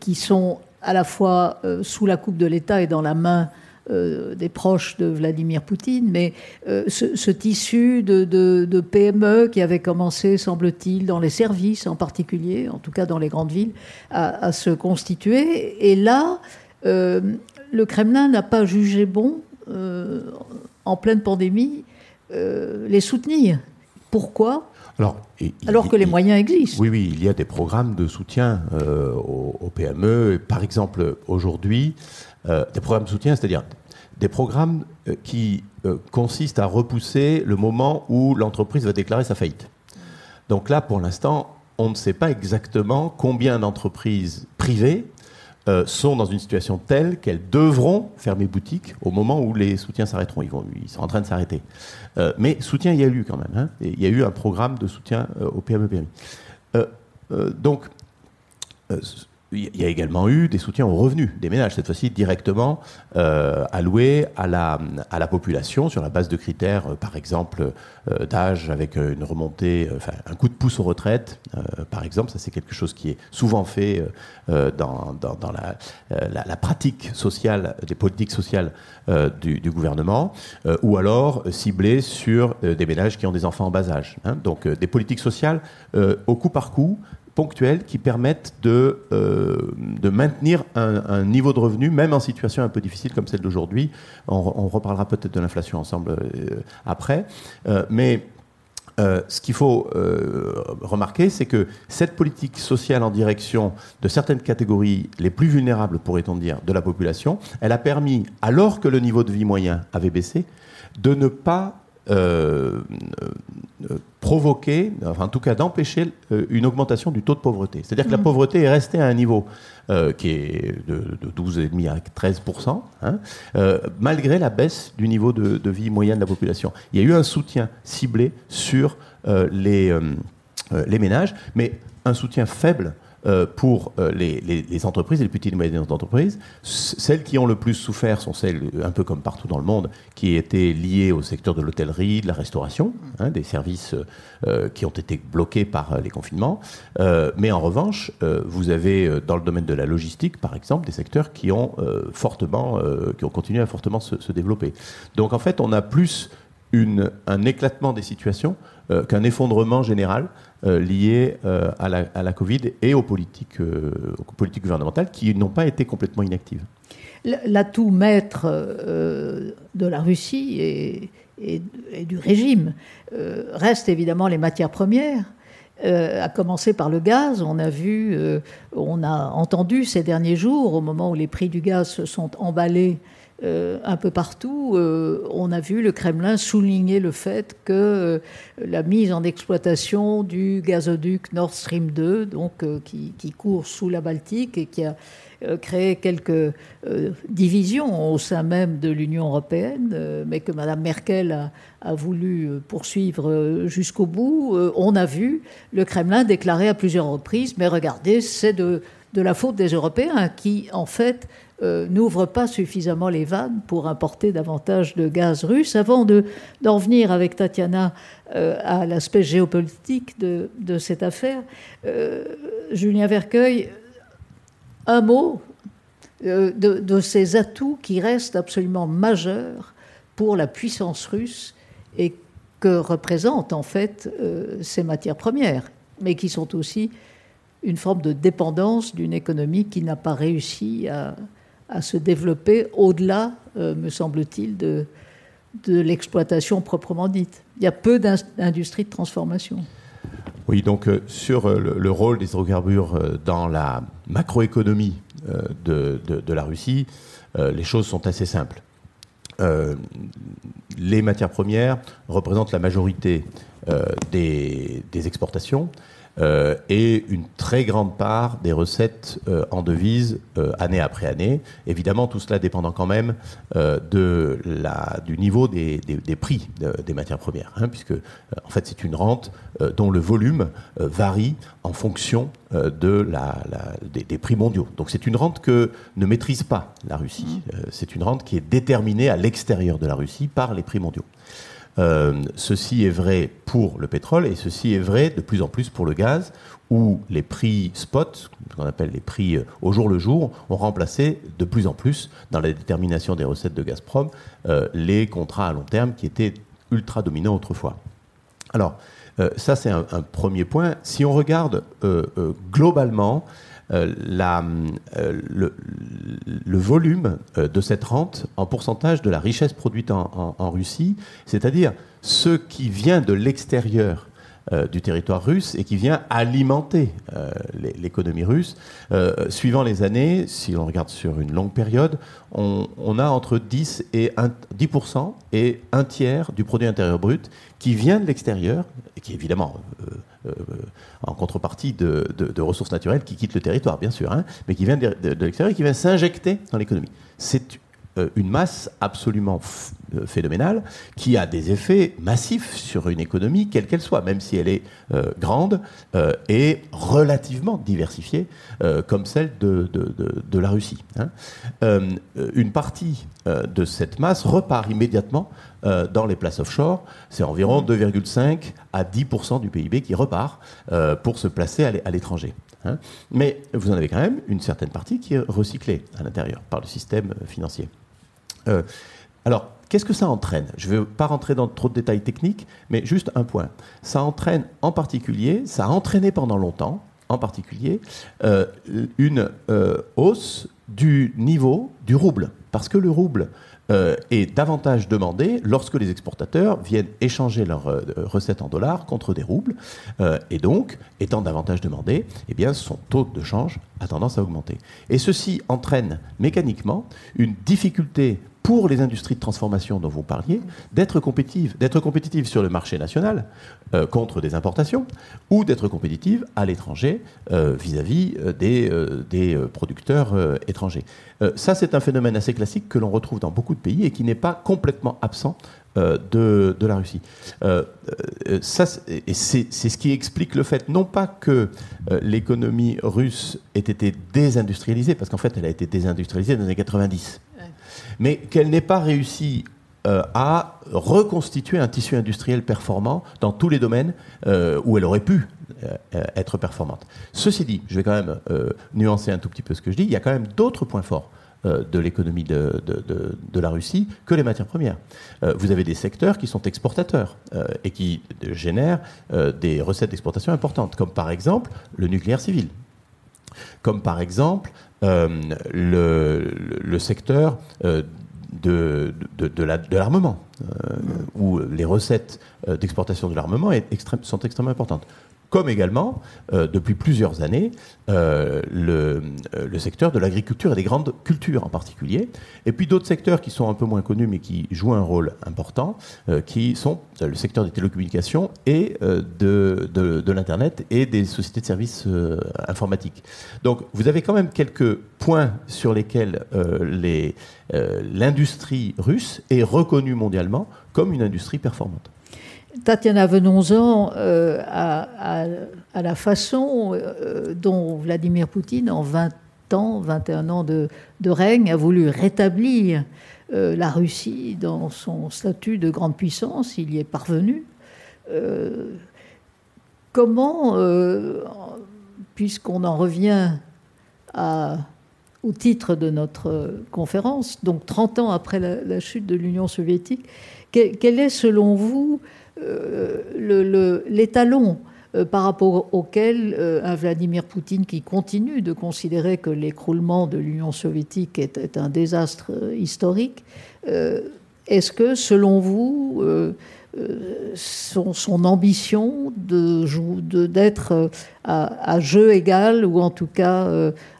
qui sont à la fois sous la coupe de l'État et dans la main des proches de Vladimir Poutine, mais ce, tissu de, PME qui avait commencé, semble-t-il, dans les services en particulier, en tout cas dans les grandes villes, à, se constituer. Et là, le Kremlin n'a pas jugé bon, en pleine pandémie, euh, les soutenir. Pourquoi? Alors, Alors que les moyens existent. Oui, oui, il y a des programmes de soutien euh, aux, PME. Par exemple, aujourd'hui, euh, des programmes de soutien, c'est-à-dire des programmes qui consistent à repousser le moment où l'entreprise va déclarer sa faillite. Donc là, pour l'instant, on ne sait pas exactement combien d'entreprises privées euh, sont dans une situation telle qu'elles devront fermer boutique au moment où les soutiens s'arrêteront. Ils, sont en train de s'arrêter. Euh, mais soutien, il y a eu quand même. Hein, il y a eu un programme de soutien euh, au PME-PMI. donc, il y a également eu des soutiens aux revenus des ménages, cette fois-ci directement euh, alloués à la, population sur la base de critères, euh, par exemple, euh, d'âge avec une remontée, un coup de pouce aux retraites, par exemple. Ça, c'est quelque chose qui est souvent fait dans, la, pratique sociale, des politiques sociales du, gouvernement, ou alors ciblé sur des ménages qui ont des enfants en bas âge. Hein. Donc, des politiques sociales au coup par coup ponctuelles qui permettent de, euh, de maintenir un, niveau de revenu, même en situation un peu difficile comme celle d'aujourd'hui. On, reparlera peut-être de l'inflation ensemble euh, après. Euh, mais ce qu'il faut remarquer, c'est que cette politique sociale en direction de certaines catégories les plus vulnérables, pourrait-on dire, de la population, elle a permis, alors que le niveau de vie moyen avait baissé, de ne pas euh, euh, provoquer, enfin en tout cas d'empêcher euh, une augmentation du taux de pauvreté. C'est-à-dire que la mmh. pauvreté est restée à un niveau qui est de, de 12,5 à 13% hein, malgré la baisse du niveau de, de, vie moyen de la population. Il y a eu un soutien ciblé sur les, les ménages, mais un soutien faible euh, pour euh, les, entreprises, les petites et moyennes entreprises. Celles qui ont le plus souffert sont celles, un peu comme partout dans le monde, qui étaient liées au secteur de l'hôtellerie, de la restauration, hein, des services euh, qui ont été bloqués par les confinements. mais en revanche, vous avez dans le domaine de la logistique, par exemple, des secteurs qui ont fortement, qui ont continué à fortement se, se développer. Donc en fait, on a plus une, un éclatement des situations qu'un effondrement général lié à la, à, la, Covid et aux politiques, aux politiques gouvernementales qui n'ont pas été complètement inactives. L'atout maître de la Russie et, du régime reste évidemment les matières premières. Euh, à commencer par le gaz. On a vu, euh, on a entendu ces derniers jours, au moment où les prix du gaz se sont emballés euh, un peu partout, on a vu le Kremlin souligner le fait que la mise en exploitation du gazoduc Nord Stream 2, donc, qui, court sous la Baltique et qui a euh, créé quelques euh, divisions au sein même de l'Union européenne, euh, mais que Mme Merkel a, voulu poursuivre jusqu'au bout. on a vu le Kremlin déclarer à plusieurs reprises, mais regardez, c'est de la faute des Européens qui, en fait, n'ouvrent pas suffisamment les vannes pour importer davantage de gaz russe. Avant d'en venir avec Tatiana à l'aspect géopolitique de, de, cette affaire, Julien Vercueil un mot euh, de, ces atouts qui restent absolument majeurs pour la puissance russe et que représentent en fait euh, ces matières premières, mais qui sont aussi une forme de dépendance d'une économie qui n'a pas réussi à, se développer au-delà, euh, me semble-t-il, de, de l'exploitation proprement dite. Il y a peu d'industries de transformation. Oui, donc euh, sur euh, le, rôle des hydrocarbures dans la macroéconomie de, de, la Russie, les choses sont assez simples. les matières premières représentent la majorité des, des, exportations. Euh, et une très grande part des recettes euh, en devises euh, année après année. Évidemment, tout cela dépendant quand même de la, du niveau des, des, prix des matières premières, hein, puisque en fait c'est une rente dont le volume varie en fonction de la, des, des, prix mondiaux. Donc c'est une rente que ne maîtrise pas la Russie. Mmh. c'est une rente qui est déterminée à l'extérieur de la Russie par les prix mondiaux. Euh, ceci est vrai pour le pétrole et ceci est vrai de plus en plus pour le gaz, où les prix spot, ce qu'on appelle les prix euh, au jour le jour, ont remplacé de plus en plus, dans la détermination des recettes de Gazprom, euh, les contrats à long terme qui étaient ultra dominants autrefois. Alors, ça c'est un, premier point. Si on regarde globalement, euh, euh, le, volume euh, de cette rente en pourcentage de la richesse produite en, Russie, c'est-à-dire ce qui vient de l'extérieur du territoire russe et qui vient alimenter l'économie russe. suivant les années, si on regarde sur une longue période, on, a entre 10 et 1, 10% et un tiers du produit intérieur brut qui vient de l'extérieur et qui évidemment en contrepartie de, ressources naturelles qui quittent le territoire, bien sûr, hein, mais qui vient de, l'extérieur et qui vient s'injecter dans l'économie. C'est euh, une masse absolument euh, phénoménale qui a des effets massifs sur une économie, quelle qu'elle soit, même si elle est grande et relativement diversifiée, comme celle de, la Russie. Hein. une partie de cette masse repart immédiatement euh, dans les places offshore. C'est environ 2,5 à 10% du PIB qui repart euh, pour se placer à l'étranger. Hein. Mais vous en avez quand même une certaine partie qui est recyclée à l'intérieur par le système financier. Euh, alors, qu'est-ce que ça entraîne? Je ne vais pas rentrer dans trop de détails techniques, mais juste un point. Ça entraîne en particulier, ça a entraîné pendant longtemps, en particulier, une hausse du niveau du rouble. Parce que le rouble euh, est davantage demandé lorsque les exportateurs viennent échanger leurs euh, recettes en dollars contre des roubles. Euh, et donc, étant davantage demandé, eh son taux de change a tendance à augmenter. Et ceci entraîne mécaniquement une difficulté pour les industries de transformation dont vous parliez, d'être compétitives, d'être sur le marché national euh, contre des importations, ou d'être compétitives à l'étranger euh, vis-à-vis euh, des, des producteurs étrangers. ça, c'est un phénomène assez classique que l'on retrouve dans beaucoup de pays et qui n'est pas complètement absent de, de, la Russie. ça, et c'est ce qui explique le fait, non pas que l'économie russe ait été désindustrialisée, parce qu'en fait, elle a été désindustrialisée dans les années 90 mais qu'elle n'ait pas réussi euh, à reconstituer un tissu industriel performant dans tous les domaines euh, où elle aurait pu euh, être performante. Ceci dit, je vais quand même nuancer un tout petit peu ce que je dis, il y a quand même d'autres points forts de l'économie de, de, la Russie que les matières premières. vous avez des secteurs qui sont exportateurs et qui génèrent des recettes d'exportation importantes, comme par exemple le nucléaire civil, comme par exemple le, le, secteur de, de, l'armement, où les recettes d'exportation de l'armement sont extrêmement importantes comme également, euh, depuis plusieurs années, euh, le, euh, le, secteur de l'agriculture et des grandes cultures en particulier, et puis d'autres secteurs qui sont un peu moins connus mais qui jouent un rôle important, qui sont le secteur des télécommunications et de l'Internet et des sociétés de services informatiques. Donc vous avez quand même quelques points sur lesquels l'industrie russe est reconnue mondialement comme une industrie performante. Tatiana, venons-en euh, à, la façon euh, dont Vladimir Poutine, en 20 ans, 21 ans de, règne, a voulu rétablir euh, la Russie dans son statut de grande puissance. Il y est parvenu. comment, puisqu'on en revient au titre de notre conférence, donc 30 ans après la, chute de l'Union soviétique, quel est selon vous l'étalon euh, par rapport auquel euh, un Vladimir Poutine qui continue de considérer que l'écroulement de l'Union soviétique est, un désastre historique, est-ce que, selon vous, son, ambition d'être de, à, jeu égal, ou en tout cas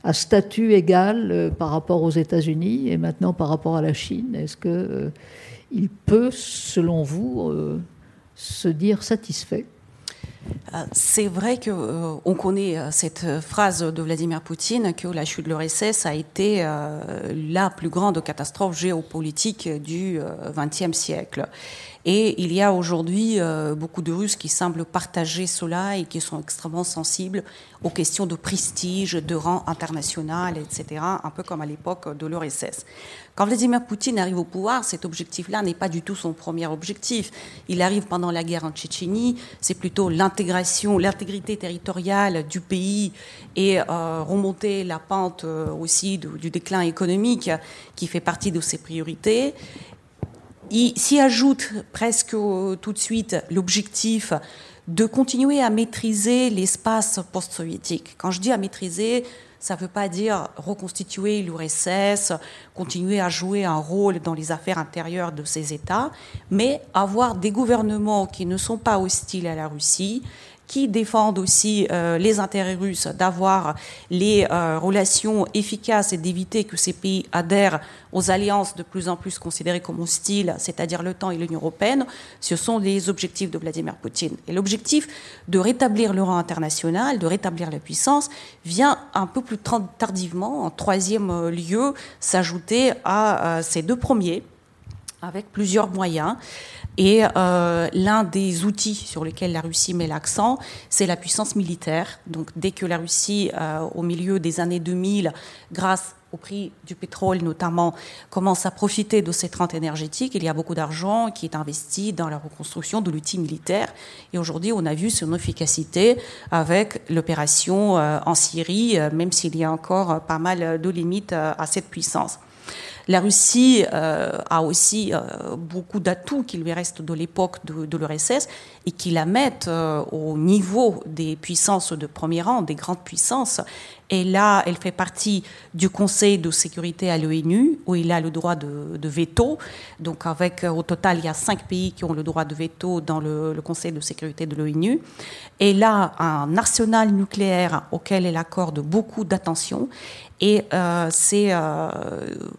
à statut égal par rapport aux États-Unis et maintenant par rapport à la Chine, est-ce qu'il peut, selon vous, se dire satisfait euh, c'est vrai que euh, on connaît euh, cette phrase de Vladimir Poutine que la chute de l'URSS a été la plus grande catastrophe géopolitique du XXe siècle. Et il y a aujourd'hui beaucoup de Russes qui semblent partager cela et qui sont extrêmement sensibles aux questions de prestige, de rang international, etc., un peu comme à l'époque de l'URSS. Quand Vladimir Poutine arrive au pouvoir, cet objectif-là n'est pas du tout son premier objectif. Il arrive pendant la guerre en Tchétchénie, c'est plutôt l'intégration, l'intégrité territoriale du pays et euh, remonter la pente euh, aussi du, déclin économique qui fait partie de ses priorités. Il s'y ajoute presque tout de suite l'objectif de continuer à maîtriser l'espace post-soviétique. Quand je dis à maîtriser, ça ne veut pas dire reconstituer l'URSS, continuer à jouer un rôle dans les affaires intérieures de ces États, mais avoir des gouvernements qui ne sont pas hostiles à la Russie, qui défendent aussi euh, les intérêts russes, d'avoir les euh, relations efficaces et d'éviter que ces pays adhèrent aux alliances de plus en plus considérées comme hostiles, c'est-à-dire l'OTAN et l'Union européenne, ce sont les objectifs de Vladimir Poutine. Et l'objectif de rétablir le rang international, de rétablir la puissance, vient un peu plus tardivement, en troisième lieu, s'ajouter à ces deux premiers, avec plusieurs moyens. Et euh, l'un des outils sur lesquels la Russie met l'accent, c'est la puissance militaire. Donc dès que la Russie, euh, au milieu des années 2000, grâce au prix du pétrole notamment, commence à profiter de cette rente énergétique, il y a beaucoup d'argent qui est investi dans la reconstruction de l'outil militaire. Et aujourd'hui, on a vu son efficacité avec l'opération euh, en Syrie, euh, même s'il y a encore pas mal de limites euh, à cette puissance. La Russie euh, a aussi euh, beaucoup d'atouts qui lui restent de l'époque de, l'URSS et qui la mettent euh, au niveau des puissances de premier rang, des grandes puissances. Et là, elle fait partie du Conseil de sécurité à l'ONU, où il a le droit de, veto. Donc, avec au total, il y a cinq pays qui ont le droit de veto dans le, le Conseil de sécurité de l'ONU. Elle a un arsenal nucléaire auquel elle accorde beaucoup d'attention. Et euh, c'est, euh,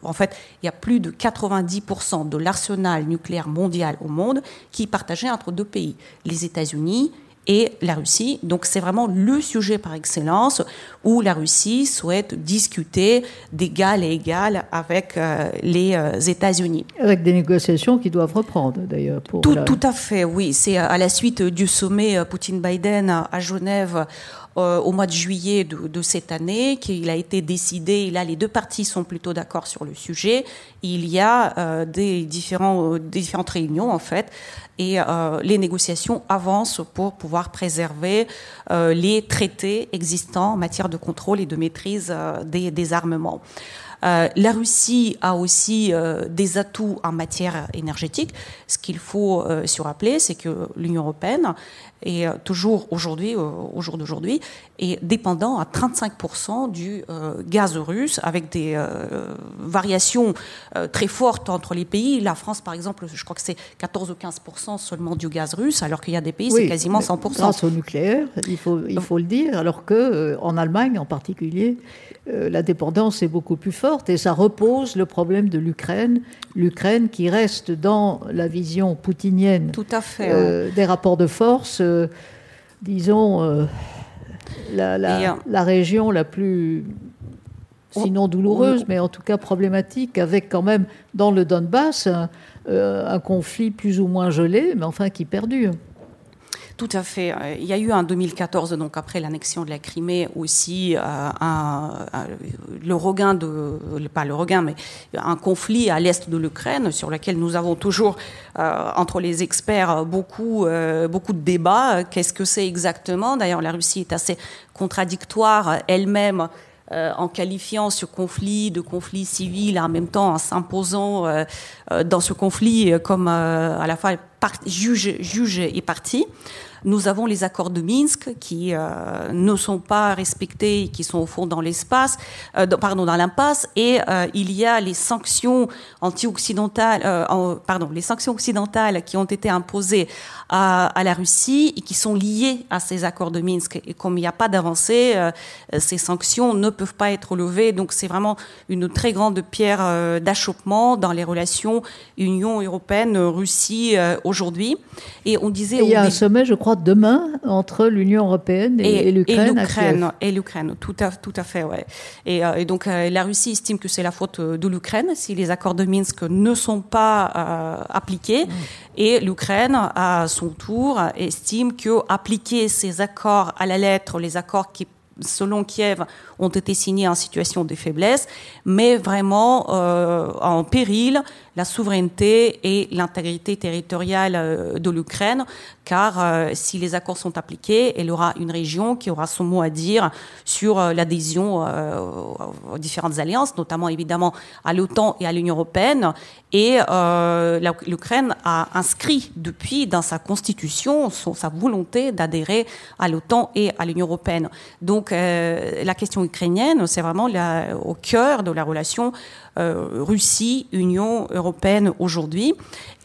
en fait, il y a plus de 90% de l'arsenal nucléaire mondial au monde qui est partagé entre deux pays, les États-Unis et la Russie. Donc c'est vraiment le sujet par excellence où la Russie souhaite discuter d'égal à égal avec euh, les États-Unis. Avec des négociations qui doivent reprendre d'ailleurs. Tout, tout à fait, oui. C'est à la suite du sommet Poutine-Biden à Genève euh, au mois de juillet de, cette année, qu'il a été décidé, et là les deux parties sont plutôt d'accord sur le sujet, il y a euh, des, différents, euh, différentes réunions en fait, et les négociations avancent pour pouvoir préserver les traités existants en matière de contrôle et de maîtrise des, des armements. la Russie a aussi des atouts en matière énergétique. Ce qu'il faut se rappeler, c'est que l'Union européenne et euh, toujours aujourd'hui, euh, au jour d'aujourd'hui, est dépendant à 35% du euh, gaz russe, avec des variations très fortes entre les pays. La France, par exemple, je crois que c'est 14 ou 15% seulement du gaz russe, alors qu'il y a des pays, c'est quasiment 100%. Grâce au nucléaire, il faut, il faut le dire, alors que en Allemagne en particulier, la dépendance est beaucoup plus forte et ça repose le problème de l'Ukraine. L'Ukraine qui reste dans la vision poutinienne Tout à fait, des rapports de force euh, disons, euh, la, la, région la plus, sinon douloureuse, mais en tout cas problématique, avec quand même dans le Donbass un euh, conflit plus ou moins gelé, mais enfin qui perdure. Tout à fait. Euh, il y a eu en 2014, donc après l'annexion de la Crimée, aussi euh, un, le regain de, pas le regain, mais un conflit à l'est de l'Ukraine sur lequel nous avons toujours euh, entre les experts beaucoup, beaucoup de débats. Qu'est-ce que c'est exactement? D'ailleurs, la Russie est assez contradictoire elle-même. en qualifiant ce conflit de conflit civil, en même temps en s'imposant dans ce conflit comme à la fois juge, juge et parti. Nous avons les accords de Minsk qui euh, ne sont pas respectés, qui sont au fond dans l'espace, euh, pardon, dans l'impasse, et euh, il y a les sanctions anti-occidentales, pardon, les sanctions occidentales qui ont été imposées à, à, la Russie et qui sont liées à ces accords de Minsk. Et comme il n'y a pas d'avancée, ces sanctions ne peuvent pas être levées. Donc c'est vraiment une très grande pierre d'achoppement dans les relations Union européenne-Russie aujourd'hui. Et on disait, il y a un sommet, je crois demain entre l'Union européenne et, l'Ukraine. Et l'Ukraine, tout à, tout à fait, ouais. Et, euh, donc euh, la Russie estime que c'est la faute de l'Ukraine si les accords de Minsk ne sont pas euh, appliqués. Mm. Et l'Ukraine, à son tour, estime que appliquer ces accords à la lettre, les accords qui selon Kiev, ont été signés en situation de faiblesse, mais vraiment en péril la souveraineté et l'intégrité territoriale de l'Ukraine, car euh, si les accords sont appliqués, elle aura une région qui aura son mot à dire sur euh, l'adhésion euh, aux différentes alliances, notamment évidemment à l'OTAN et à l'Union européenne. Et l'Ukraine a inscrit depuis dans sa constitution sa volonté d'adhérer à l'OTAN et à l'Union européenne. Donc la question ukrainienne, c'est vraiment au cœur de la relation Russie-Union européenne aujourd'hui.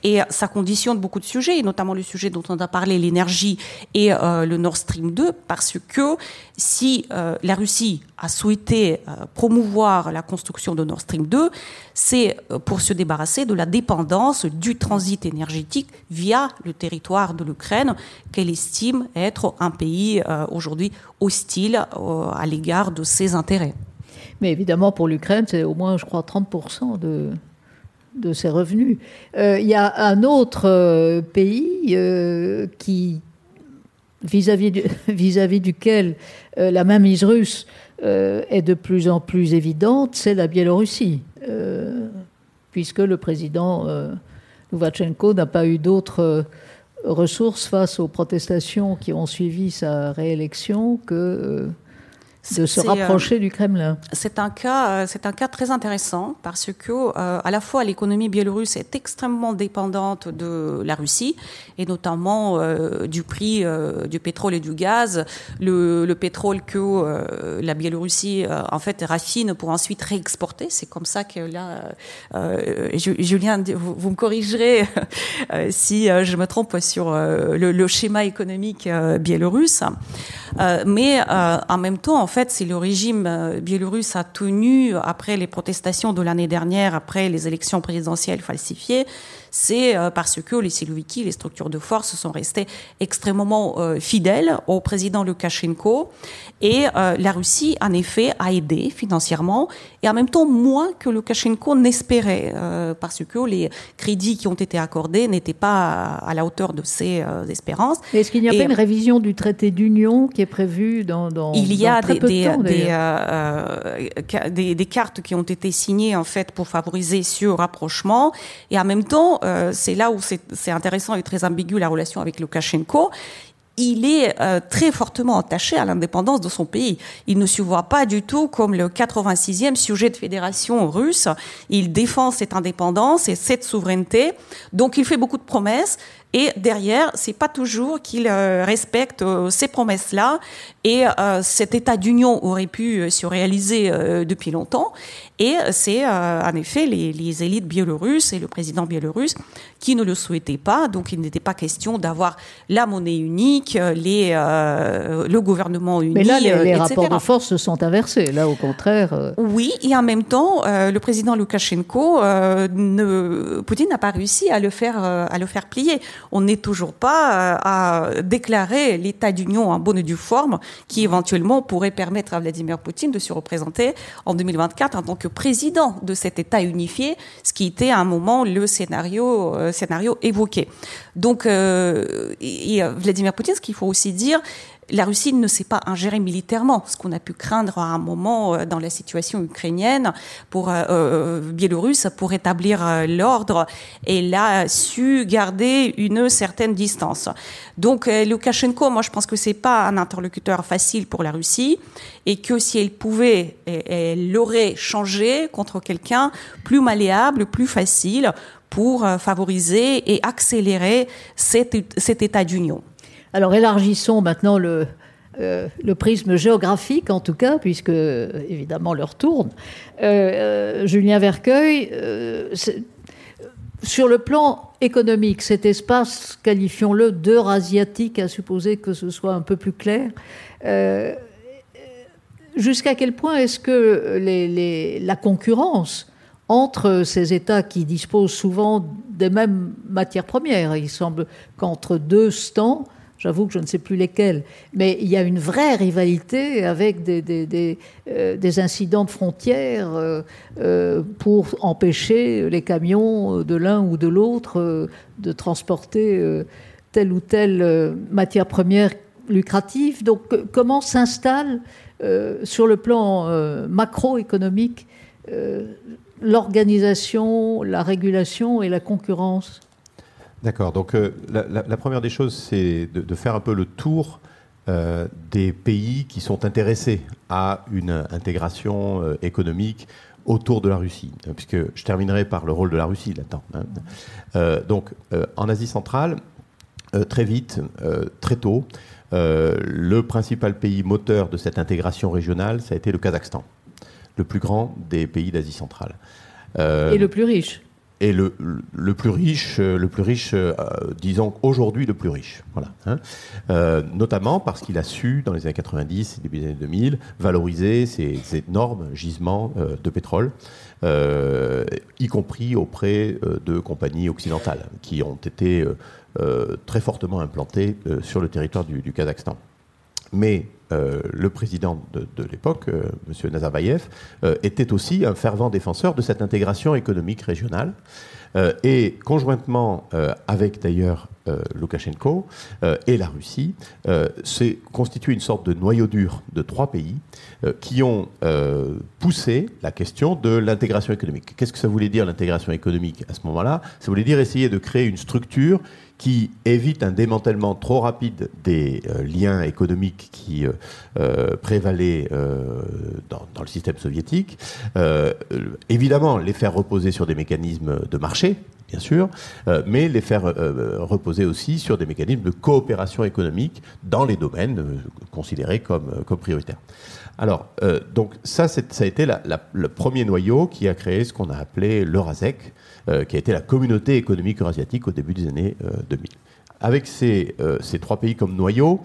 Et ça conditionne beaucoup de sujets, notamment le sujet dont on a parlé, l'énergie et euh, le Nord Stream 2, parce que si euh, la Russie a souhaité euh, promouvoir la construction de Nord Stream 2, c'est pour se débarrasser de la dépendance du transit énergétique via le territoire de l'Ukraine, qu'elle estime être un pays aujourd'hui hostile à l'égard de ses intérêts. Mais évidemment, pour l'Ukraine, c'est au moins, je crois, 30% de, de ses revenus. Euh, il y a un autre euh, pays euh, qui, vis-à-vis, *laughs* vis-à-vis duquel la mainmise russe est de plus en plus évidente, c'est la Biélorussie, puisque le président Louvachenko n'a pas eu d'autres ressources face aux protestations qui ont suivi sa réélection que de se rapprocher du Kremlin. C'est un cas, euh, c'est un cas très intéressant parce que euh, à la fois l'économie biélorusse est extrêmement dépendante de la Russie et notamment euh, du prix du pétrole et du gaz. Le, le pétrole que la Biélorussie en fait raffine pour ensuite réexporter. C'est comme ça que là, Julien, vous, vous, me corrigerez si je me trompe sur le, le schéma économique biélorusse. mais en même temps, en fait, si le régime euh, biélorusse a tenu, après les protestations de l'année dernière, après les élections présidentielles falsifiées, c'est euh, parce que les Siloviki, les structures de force, sont restées extrêmement euh, fidèles au président Lukashenko. Et la Russie, en effet, a aidé financièrement et en même temps moins que Lukashenko n'espérait, parce que les crédits qui ont été accordés n'étaient pas à la hauteur de ses espérances. Est-ce qu'il n'y a pas une révision du traité d'union qui est prévue dans, dans Il y a des, des, euh, des, des, cartes qui ont été signées en fait pour favoriser ce rapprochement. Et en même temps, euh, c'est là où c'est intéressant et très ambigu la relation avec Lukashenko il est euh, très fortement attaché à l'indépendance de son pays. Il ne se voit pas du tout comme le 86e sujet de fédération russe. Il défend cette indépendance et cette souveraineté. Donc il fait beaucoup de promesses. Et derrière, c'est pas toujours qu'il euh, respecte ces promesses-là. Et cet état d'union aurait pu se réaliser depuis longtemps. Et c'est en effet les, les, élites biélorusses et le président biélorusse qui ne le souhaitaient pas. Donc il n'était pas question d'avoir la monnaie unique, les, le gouvernement uni. Mais là, les, rapports de force se sont inversés. Là, au contraire. Oui, et en même temps, le président Loukachenko, ne, Poutine n'a pas réussi à le faire, à le faire plier on n'est toujours pas euh, à déclarer l'état d'union en bonne et due forme qui éventuellement pourrait permettre à Vladimir Poutine de se représenter en 2024 en tant que président de cet État unifié, ce qui était à un moment le scénario, euh, scénario évoqué. Donc, euh, Vladimir Poutine, ce qu'il faut aussi dire, la Russie ne s'est pas ingérée militairement, ce qu'on a pu craindre à un moment euh, dans la situation ukrainienne pour euh, euh biélorusse pour établir euh, l'ordre. Elle a su garder une certaine distance. Donc Lukashenko, moi je pense que c'est pas un interlocuteur facile pour la Russie et que si elle pouvait, elle l'aurait changé contre quelqu'un plus malléable, plus facile pour favoriser et accélérer cet état d'union. Alors élargissons maintenant le, euh, le prisme géographique, en tout cas, puisque évidemment l'heure tourne. Euh, euh, Julien Vercueil, sur le plan économique, cet espace, qualifions-le d'eurasiatique, à supposer que ce soit un peu plus clair. Jusqu'à quel point est-ce que la concurrence entre ces États qui disposent souvent des mêmes matières premières, il semble qu'entre deux stands, J'avoue que je ne sais plus lesquels. Mais il y a une vraie rivalité avec des, euh, incidents de frontières euh, euh, pour empêcher les camions de l'un ou de l'autre de transporter telle ou telle matière première lucrative. Donc comment s'installe sur le plan macroéconomique l'organisation, la régulation et la concurrence? D'accord. Donc euh, la, première des choses, c'est de, faire un peu le tour euh, des pays qui sont intéressés à une intégration euh, économique autour de la Russie, puisque je terminerai par le rôle de la Russie là-dedans. Hein. donc en Asie centrale, très vite, très tôt, le principal pays moteur de cette intégration régionale, ça a été le Kazakhstan, le plus grand des pays d'Asie centrale. Et le plus riche et le, plus riche, euh, le plus riche, euh, disons aujourd'hui le plus riche, voilà. Hein. Euh, notamment parce qu'il a su dans les années 90 et début des années 2000 valoriser ces, énormes gisements de pétrole, y compris auprès de compagnies occidentales qui ont été très fortement implantées sur le territoire du, du Kazakhstan. Mais euh, le président de, l'époque, euh, M. Nazarbayev, euh, était aussi un fervent défenseur de cette intégration économique régionale. et conjointement avec d'ailleurs Loukachenko et la Russie, s'est constitué une sorte de noyau dur de trois pays qui ont poussé la question de l'intégration économique. Qu'est-ce que ça voulait dire l'intégration économique à ce moment-là? Ça voulait dire essayer de créer une structure qui évite un démantèlement trop rapide des euh, liens économiques qui euh, euh, prévalaient dans, le système soviétique. évidemment, les faire reposer sur des mécanismes de marché, bien sûr, mais les faire reposer aussi sur des mécanismes de coopération économique dans les domaines considérés comme, comme prioritaires. Alors, donc ça, ça a été le premier noyau qui a créé ce qu'on a appelé l'Eurasec, euh, qui a été la communauté économique eurasiatique au début des années 2000. Euh, Avec ces, euh, ces, trois pays comme noyau,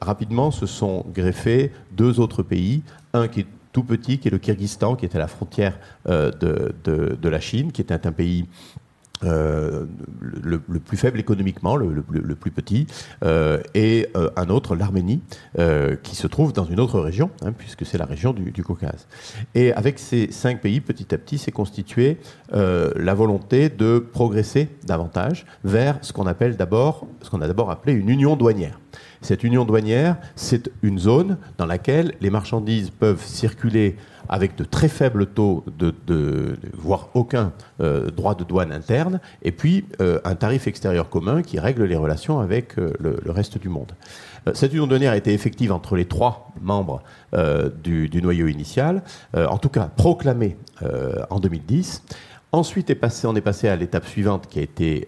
rapidement se sont greffés deux autres pays, un qui est tout petit, qui est le Kyrgyzstan, qui était à la frontière de, de, de, la Chine, qui était un pays euh, le, plus faible économiquement, le, plus petit, euh, et euh, un autre, l'Arménie, qui se trouve dans une autre région, hein, puisque c'est la région du, Caucase. Et avec ces cinq pays, petit à petit, s'est constituée la volonté de progresser davantage vers ce qu'on appelle d'abord, ce qu'on a d'abord appelé une union douanière. Cette union douanière, c'est une zone dans laquelle les marchandises peuvent circuler avec de très faibles taux, de, voire aucun euh, droit de douane interne, et puis euh, un tarif extérieur commun qui règle les relations avec euh, le, reste du monde. Cette union douanière a été effective entre les trois membres du, noyau initial, en tout cas proclamée en 2010. Ensuite, on est passé à l'étape suivante qui a été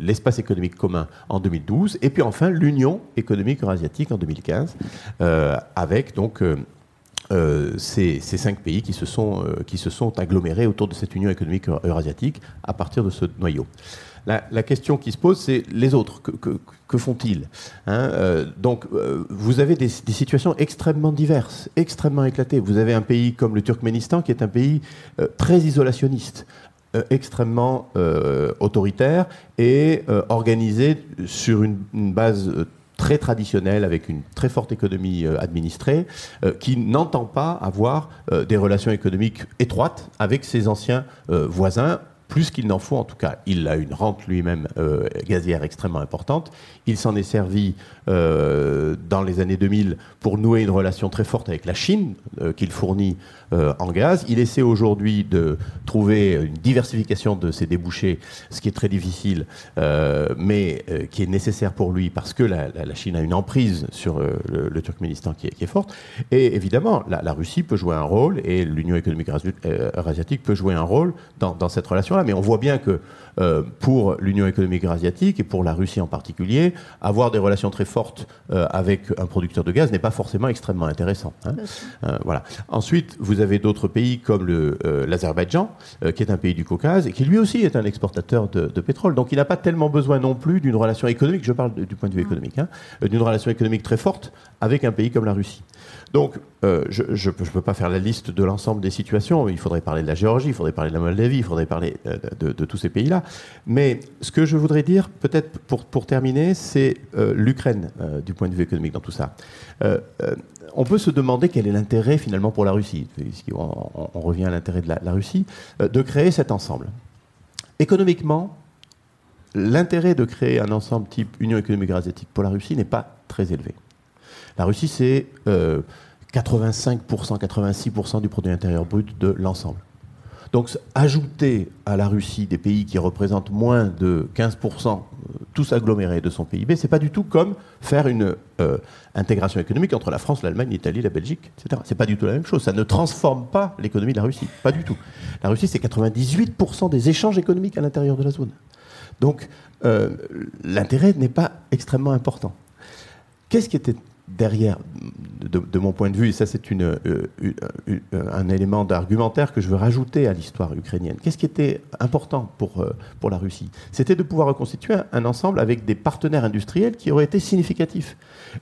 l'espace économique commun en 2012, et puis enfin l'Union économique eurasiatique en 2015, avec donc euh, ces, cinq pays qui se, sont, euh, qui se sont agglomérés autour de cette union économique eurasiatique à partir de ce noyau. La, question qui se pose, c'est les autres, que, font-ils hein euh, Donc, vous avez des, situations extrêmement diverses, extrêmement éclatées. Vous avez un pays comme le Turkménistan, qui est un pays très isolationniste, extrêmement autoritaire et organisé sur une, une base très traditionnel, avec une très forte économie euh, administrée, euh, qui n'entend pas avoir euh, des relations économiques étroites avec ses anciens voisins plus qu'il n'en faut en tout cas. Il a une rente lui-même gazière extrêmement importante. Il s'en est servi dans les années 2000 pour nouer une relation très forte avec la Chine, qu'il fournit euh, en gaz. Il essaie aujourd'hui de trouver une diversification de ses débouchés, ce qui est très difficile, euh, mais euh, qui est nécessaire pour lui parce que la, Chine a une emprise sur le, Turkménistan qui est, forte. Et évidemment, la, Russie peut jouer un rôle et l'Union économique eurasiatique peut jouer un rôle dans, dans cette relation-là. Mais on voit bien que euh, pour l'Union économique eurasiatique et pour la Russie en particulier, avoir des relations très fortes euh, avec un producteur de gaz n'est pas forcément extrêmement intéressant. Hein. Euh, voilà. Ensuite, vous avez d'autres pays comme l'Azerbaïdjan, qui est un pays du Caucase et qui lui aussi est un exportateur de, pétrole. Donc il n'a pas tellement besoin non plus d'une relation économique, je parle du point de vue économique, hein, d'une relation économique très forte avec un pays comme la Russie. Donc, euh, je ne peux pas faire la liste de l'ensemble des situations. Il faudrait parler de la Géorgie, il faudrait parler de la Moldavie, il faudrait parler euh, de, tous ces pays-là. Mais ce que je voudrais dire, peut-être pour, terminer, c'est euh, l'Ukraine du point de vue économique dans tout ça. on peut se demander quel est l'intérêt finalement pour la Russie, on, revient à l'intérêt de la, la Russie, de créer cet ensemble. Économiquement, l'intérêt de créer un ensemble type Union économique asiatique pour la Russie n'est pas très élevé. La Russie, c'est 85%, 86% du produit intérieur brut de l'ensemble. Donc ajouter à la Russie des pays qui représentent moins de 15%, euh, tous agglomérés de son PIB, c'est pas du tout comme faire une euh, intégration économique entre la France, l'Allemagne, l'Italie, la Belgique, etc. C'est pas du tout la même chose. Ça ne transforme pas l'économie de la Russie, pas du tout. La Russie, c'est 98% des échanges économiques à l'intérieur de la zone. Donc euh, l'intérêt n'est pas extrêmement important. Qu'est-ce qui était derrière, de, mon point de vue, et ça c'est une, euh, euh, un élément d'argumentaire que je veux rajouter à l'histoire ukrainienne. Qu'est-ce qui était important pour, euh, pour la Russie? C'était de pouvoir reconstituer un, ensemble avec des partenaires industriels qui auraient été significatifs.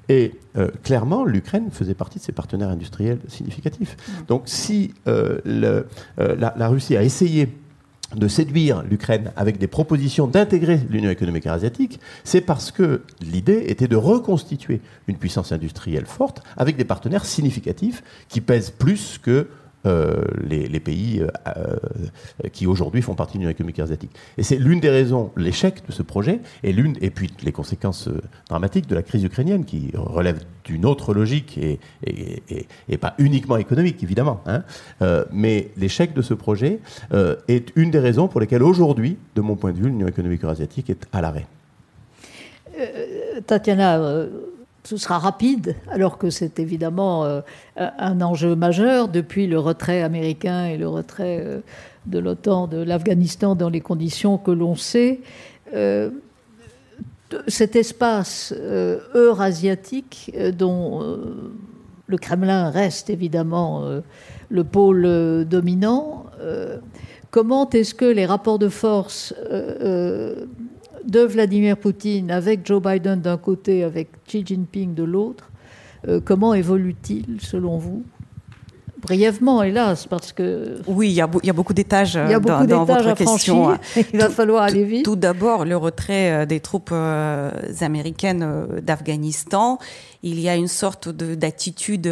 Et clairement, l'Ukraine faisait partie de ces partenaires industriels significatifs. Donc si le, la, la Russie a essayé de séduire l'Ukraine avec des propositions d'intégrer l'Union économique asiatique, c'est parce que l'idée était de reconstituer une puissance industrielle forte avec des partenaires significatifs qui pèsent plus que euh, les, pays euh, euh, qui aujourd'hui font partie de l'Union économique asiatique. Et c'est l'une des raisons, l'échec de ce projet, et, l'une, et puis les conséquences dramatiques de la crise ukrainienne, qui relève d'une autre logique et, et, pas uniquement économique, évidemment. Hein. mais l'échec de ce projet est une des raisons pour lesquelles aujourd'hui, de mon point de vue, l'Union économique asiatique est à l'arrêt. Tatiana, ce sera rapide, alors que c'est évidemment euh, un enjeu majeur depuis le retrait américain et le retrait euh, de l'OTAN de l'Afghanistan dans les conditions que l'on sait. Euh, cet espace eurasiatique dont le Kremlin reste évidemment le pôle dominant, comment est-ce que les rapports de force de Vladimir Poutine avec Joe Biden d'un côté, avec Xi Jinping de l'autre, euh, comment évolue-t-il selon vous? Brièvement, hélas, parce que... Oui, il y a, beaucoup d'étages dans, dans votre question. Il va falloir aller vite. Tout, d'abord, le retrait euh, des troupes euh, américaines d'Afghanistan il y a une sorte d'attitude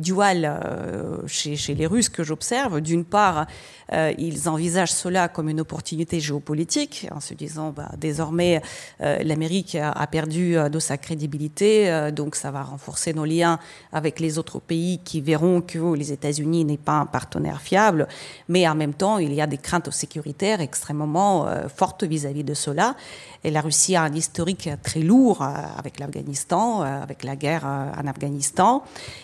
duale chez, chez, les Russes que j'observe. D'une part, ils envisagent cela comme une opportunité géopolitique, en se disant bah, désormais l'Amérique a, perdu de sa crédibilité, donc ça va renforcer nos liens avec les autres pays qui verront que les États-Unis n'est pas un partenaire fiable. Mais en même temps, il y a des craintes sécuritaires extrêmement fortes vis-à-vis -vis de cela. Et la Russie a un historique très lourd euh, avec l'Afghanistan, euh, avec la guerre euh, en Afghanistan.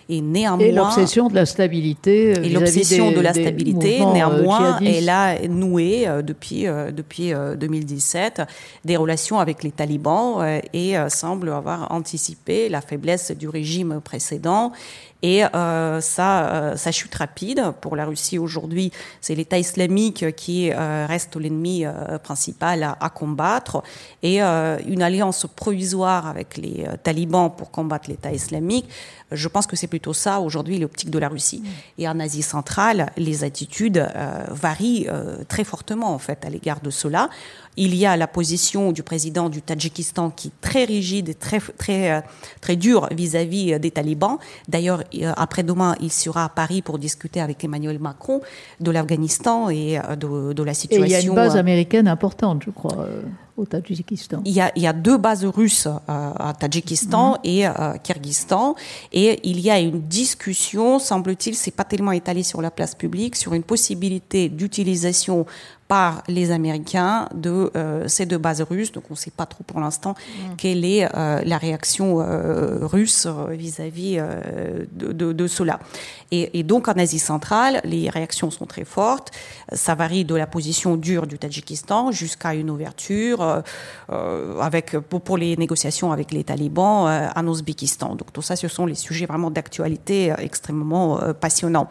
Et néanmoins. Et l'obsession de la stabilité. Et l'obsession de la stabilité, néanmoins, elle a noué depuis, depuis 2017 des relations avec les talibans et semble avoir anticipé la faiblesse du régime précédent et euh, ça, euh, ça chute rapide. Pour la Russie aujourd'hui, c'est l'État islamique qui euh, reste l'ennemi euh, principal à, à, combattre. Et euh, une alliance provisoire avec les talibans pour combattre l'État islamique, je pense que c'est plutôt ça aujourd'hui l'optique de la Russie. Et en Asie centrale, les attitudes varient très fortement en fait à l'égard de cela. Il y a la position du président du Tadjikistan qui est très rigide et très très très dure vis-à-vis des talibans. D'ailleurs, après-demain, il sera à Paris pour discuter avec Emmanuel Macron de l'Afghanistan et de, de, la situation. Et il y a une base américaine importante, je crois au Tadjikistan il y, a, il y a deux bases russes euh, à Tadjikistan mmh. et euh, Kyrgyzstan. Et il y a une discussion, semble-t-il, c'est pas tellement étalé sur la place publique, sur une possibilité d'utilisation par les Américains de euh, ces deux bases russes. Donc on ne sait pas trop pour l'instant mmh. quelle est euh, la réaction euh, russe vis-à-vis de, de, de, cela. Et, et, donc en Asie centrale, les réactions sont très fortes. Ça varie de la position dure du Tadjikistan jusqu'à une ouverture avec pour, pour, les négociations avec les talibans en Ouzbékistan. Donc tout ça, ce sont les sujets vraiment d'actualité extrêmement passionnants.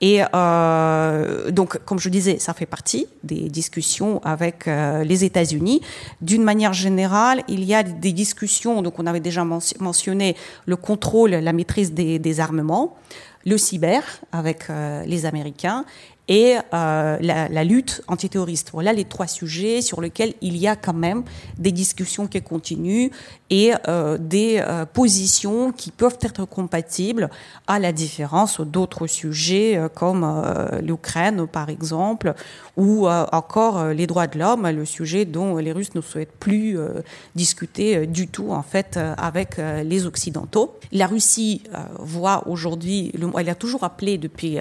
Et euh, donc, comme je disais, ça fait partie des discussions avec euh, les États-Unis. D'une manière générale, il y a des discussions, donc on avait déjà mentionné le contrôle, la maîtrise des, armements, le cyber avec euh, les Américains et euh, la, lutte antiterroriste. Voilà les trois sujets sur lesquels il y a quand même des discussions qui continuent et euh, des euh, positions qui peuvent être compatibles à la différence d'autres sujets comme l'Ukraine par exemple ou encore les droits de l'homme, le sujet dont les Russes ne souhaitent plus discuter du tout en fait avec les Occidentaux. La Russie voit aujourd'hui, elle a toujours appelé depuis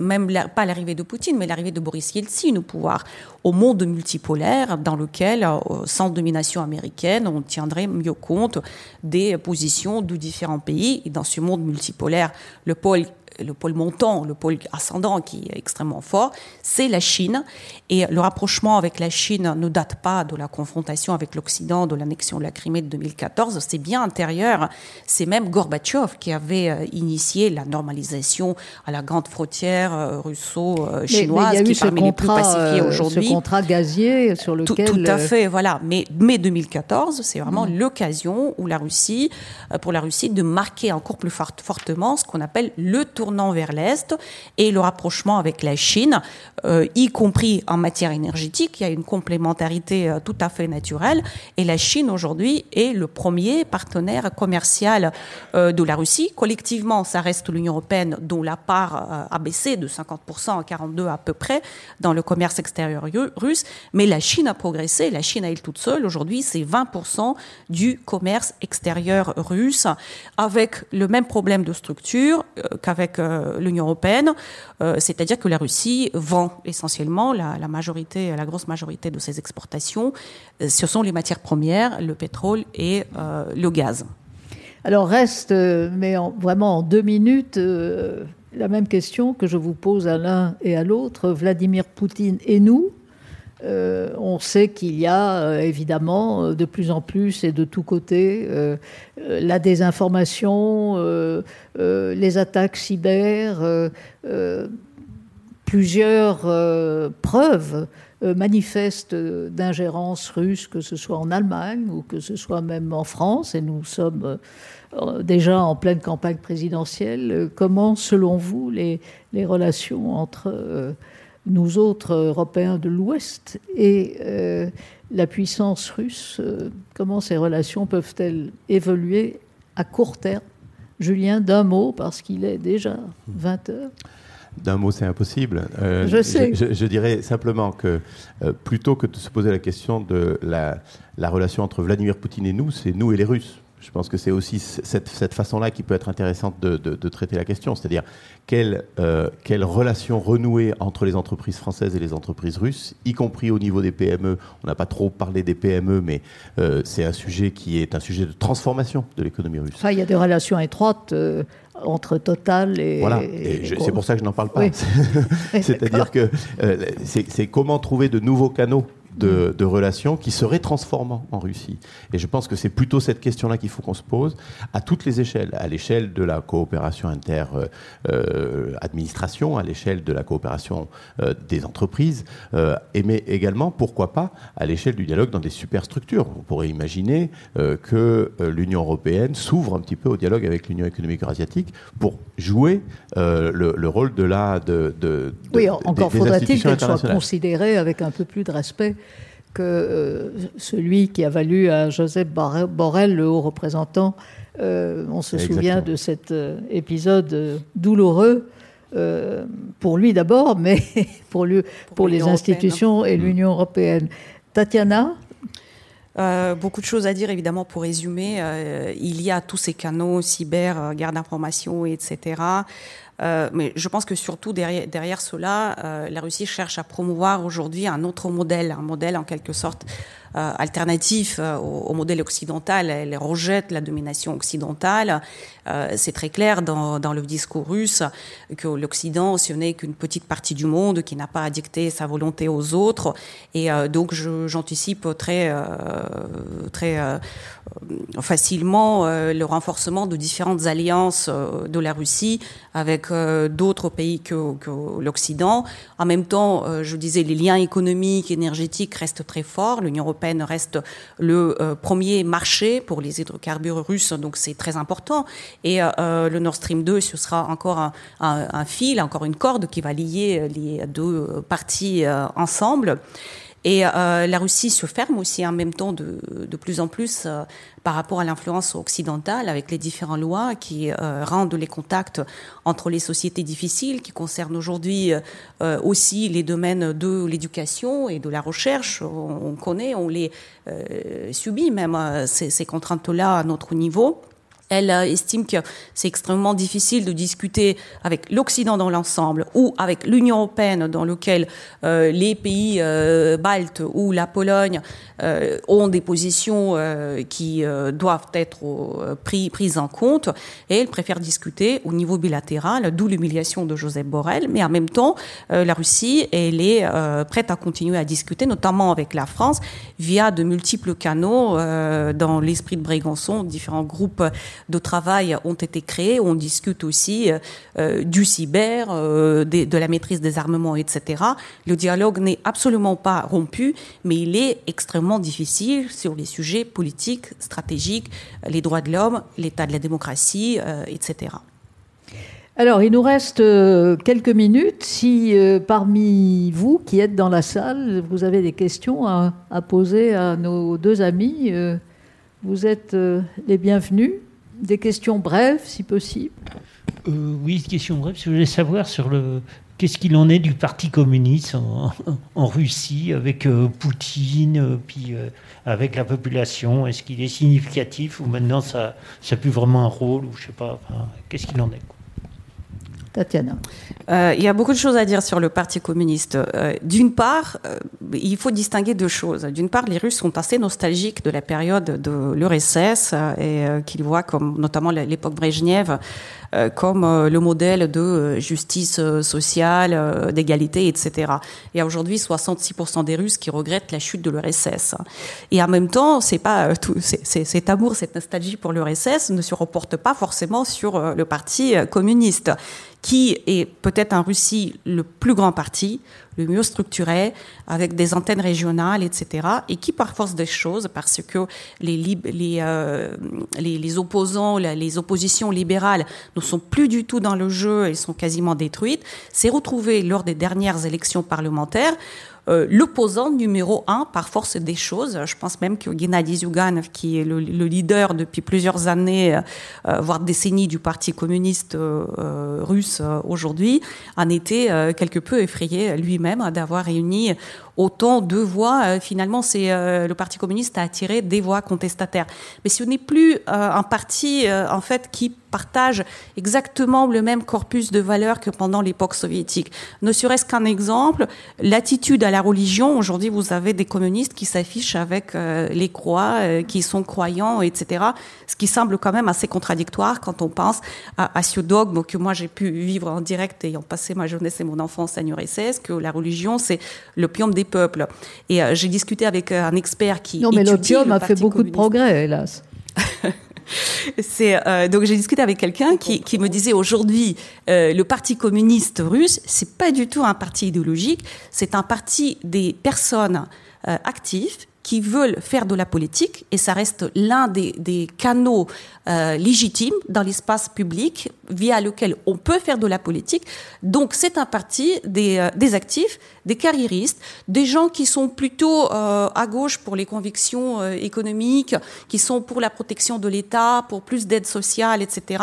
même pas la l'arrivée de Poutine, mais l'arrivée de Boris Yeltsin au pouvoir, au monde multipolaire dans lequel, euh, sans domination américaine, on tiendrait mieux compte des positions de différents pays. Et dans ce monde multipolaire, le pôle le pôle montant, le pôle ascendant qui est extrêmement fort, c'est la Chine. Et le rapprochement avec la Chine ne date pas de la confrontation avec l'Occident, de l'annexion de la Crimée de 2014, c'est bien antérieur. C'est même Gorbatchev qui avait euh, initié la normalisation à la grande frontière euh, russo-chinoise qui est parmi les plus pacifiées euh, aujourd'hui. Ce contrat gazier sur lequel... Tout, tout à fait, voilà. Mais mai 2014, c'est vraiment mmh. l'occasion où la Russie, pour la Russie, de marquer encore plus fortement ce qu'on appelle le tour tournant vers l'Est et le rapprochement avec la Chine, euh, y compris en matière énergétique. Il y a une complémentarité euh, tout à fait naturelle. Et la Chine, aujourd'hui, est le premier partenaire commercial euh, de la Russie. Collectivement, ça reste l'Union européenne dont la part a baissé de 50% à 42 à peu près dans le commerce extérieur russe. Mais la Chine a progressé. La Chine à elle toute seule, aujourd'hui, c'est 20% du commerce extérieur russe, avec le même problème de structure qu'avec euh, l'Union européenne, euh, c'est-à-dire que la Russie vend essentiellement la, majorité, la grosse majorité de ses exportations. Euh, ce sont les matières premières, le pétrole et le gaz. Alors reste, mais en, vraiment en deux minutes, la même question que je vous pose à l'un et à l'autre, Vladimir Poutine et nous. Euh, on sait qu'il y a euh, évidemment de plus en plus et de tous côtés euh, la désinformation, les attaques cyber, plusieurs preuves manifestes d'ingérence russe, que ce soit en Allemagne ou que ce soit même en France, et nous sommes déjà en pleine campagne présidentielle. Comment, selon vous, les relations entre nous autres Européens de l'Ouest et euh, la puissance russe, euh, comment ces relations peuvent-elles évoluer à court terme? Julien, d'un mot, parce qu'il est déjà 20 heures. D'un mot, c'est impossible. Euh, je sais. Je, dirais simplement que euh, plutôt que de se poser la question de la, la relation entre Vladimir Poutine et nous, c'est nous et les Russes. Je pense que c'est aussi cette, cette façon-là qui peut être intéressante de, de, traiter la question, c'est-à-dire quelle, euh, quelle, relation renouer entre les entreprises françaises et les entreprises russes, y compris au niveau des PME. On n'a pas trop parlé des PME, mais euh, c'est un sujet qui est un sujet de transformation de l'économie russe. Enfin, il y a des relations étroites. Euh, entre Total et. Voilà, et c'est pour ça que je n'en parle pas. *laughs* C'est-à-dire que c'est comment trouver de nouveaux canaux de, relations qui seraient transformants en Russie. Et je pense que c'est plutôt cette question-là qu'il faut qu'on se pose à toutes les échelles, à l'échelle de la coopération inter-administration, à l'échelle de la coopération euh, des entreprises, euh, et mais également, pourquoi pas, à l'échelle du dialogue dans des superstructures. On pourrait imaginer euh, que l'Union européenne s'ouvre un petit peu au dialogue avec l'Union économique eurasiatique pour jouer le, rôle de la de, de, oui, encore faudrait-il qu'elle soit considérée avec un peu plus de respect que euh, celui qui a valu à Joseph Borrell, le haut représentant, euh, on se souvient de cet euh, épisode douloureux pour lui d'abord, mais *laughs* pour, lui, pour, les institutions et mm. l'Union européenne. Tatiana? Beaucoup de choses à dire, évidemment, pour résumer. il y a tous ces canaux, cyber, guerre d'information, etc. Euh, mais je pense que surtout derrière, cela, euh, la Russie cherche à promouvoir aujourd'hui un autre modèle, un modèle en quelque sorte alternatif euh, au, modèle occidental. Elle rejette la domination occidentale. Euh, c'est très clair dans, dans, le discours russe que l'Occident, ce n'est qu'une petite partie du monde qui n'a pas à dicter sa volonté aux autres. Et donc, j'anticipe très, très facilement le renforcement de différentes alliances de la Russie avec d'autres pays que, que l'Occident. En même temps, je disais, les liens économiques, énergétiques restent très forts. L'Union européenne reste le euh, premier marché pour les hydrocarbures russes, donc c'est très important. Et euh, euh, le Nord Stream 2, ce sera encore un, fil, encore une corde qui va lier les deux parties ensemble. Et la Russie se ferme aussi en même temps de, de plus en plus par rapport à l'influence occidentale avec les différentes lois qui euh, rendent les contacts entre les sociétés difficiles, qui concernent aujourd'hui euh, aussi les domaines de l'éducation et de la recherche. On, connaît, on les euh, subit même ces, ces contraintes-là à notre niveau. Elle estime que c'est extrêmement difficile de discuter avec l'Occident dans l'ensemble ou avec l'Union européenne dans lequel euh, les pays euh, baltes ou la Pologne euh, ont des positions qui doivent être pris, prises en compte. Et elle préfère discuter au niveau bilatéral, d'où l'humiliation de Joseph Borrell. Mais en même temps, la Russie, elle est prête à continuer à discuter, notamment avec la France, via de multiples canaux dans l'esprit de Brégançon, différents groupes de travail ont été créés. On discute aussi euh, du cyber, euh, de, la maîtrise des armements, etc. Le dialogue n'est absolument pas rompu, mais il est extrêmement difficile sur les sujets politiques, stratégiques, les droits de l'homme, l'état de la démocratie, euh, etc. Alors, il nous reste quelques minutes. Si parmi vous qui êtes dans la salle, vous avez des questions à poser à nos deux amis, vous êtes les bienvenus. Des questions brèves, si possible euh, Oui, question brève. Je voulais savoir sur le. Qu'est-ce qu'il en est du Parti communiste en, Russie avec euh, Poutine, euh, puis avec la population? Est-ce qu'il est significatif ou maintenant ça n'a plus vraiment un rôle ou je sais pas Qu'est-ce qu'il en est Tatiana. Euh, il y a beaucoup de choses à dire sur le Parti communiste. Euh, d'une part, euh, il faut distinguer deux choses. D'une part, les Russes sont assez nostalgiques de la période de l'URSS et qu'ils voient comme notamment l'époque Brejnev comme le modèle de justice sociale, d'égalité, etc. Il y a aujourd'hui 66% des Russes qui regrettent la chute de l'URSS. Et en même temps, c'est pas tout, cet amour, cette nostalgie pour l'URSS ne se reporte pas forcément sur le Parti communiste qui est peut-être en Russie le plus grand parti, le mieux structuré, avec des antennes régionales, etc., et qui par force des choses, parce que les, les, euh, les, opposants, les oppositions libérales ne sont plus du tout dans le jeu, elles sont quasiment détruites, s'est retrouvé lors des dernières élections parlementaires l'opposant numéro un par force des choses. Je pense même que Gennady Zyuganov, qui est le, leader depuis plusieurs années, voire décennies du Parti communiste russe aujourd'hui, en était quelque peu effrayé lui-même d'avoir réuni autant de voix. Euh, finalement, c'est euh, le Parti communiste a attiré des voix contestataires. Mais ce n'est plus euh, un parti en fait qui partage exactement le même corpus de valeurs que pendant l'époque soviétique. Ne serait-ce qu'un exemple, l'attitude à la religion. Aujourd'hui, vous avez des communistes qui s'affichent avec les croix, qui sont croyants, etc. Ce qui semble quand même assez contradictoire quand on pense à, ce dogme que moi j'ai pu vivre en direct ayant passé ma jeunesse et mon enfance à URSS, que la religion c'est l'opium des peuple. Et euh, j'ai discuté avec euh, un expert qui. Non, mais l'opium a fait beaucoup de progrès, *laughs* hélas. c'est euh, donc j'ai discuté avec quelqu'un qui, qui, me disait aujourd'hui le parti communiste russe c'est pas du tout un parti idéologique c'est un parti des personnes actives qui veulent faire de la politique, et ça reste l'un des, des, canaux légitimes dans l'espace public via lequel on peut faire de la politique. Donc c'est un parti des, des, actifs, des carriéristes, des gens qui sont plutôt euh, à gauche pour les convictions euh, économiques, qui sont pour la protection de l'État, pour plus d'aide sociale, etc.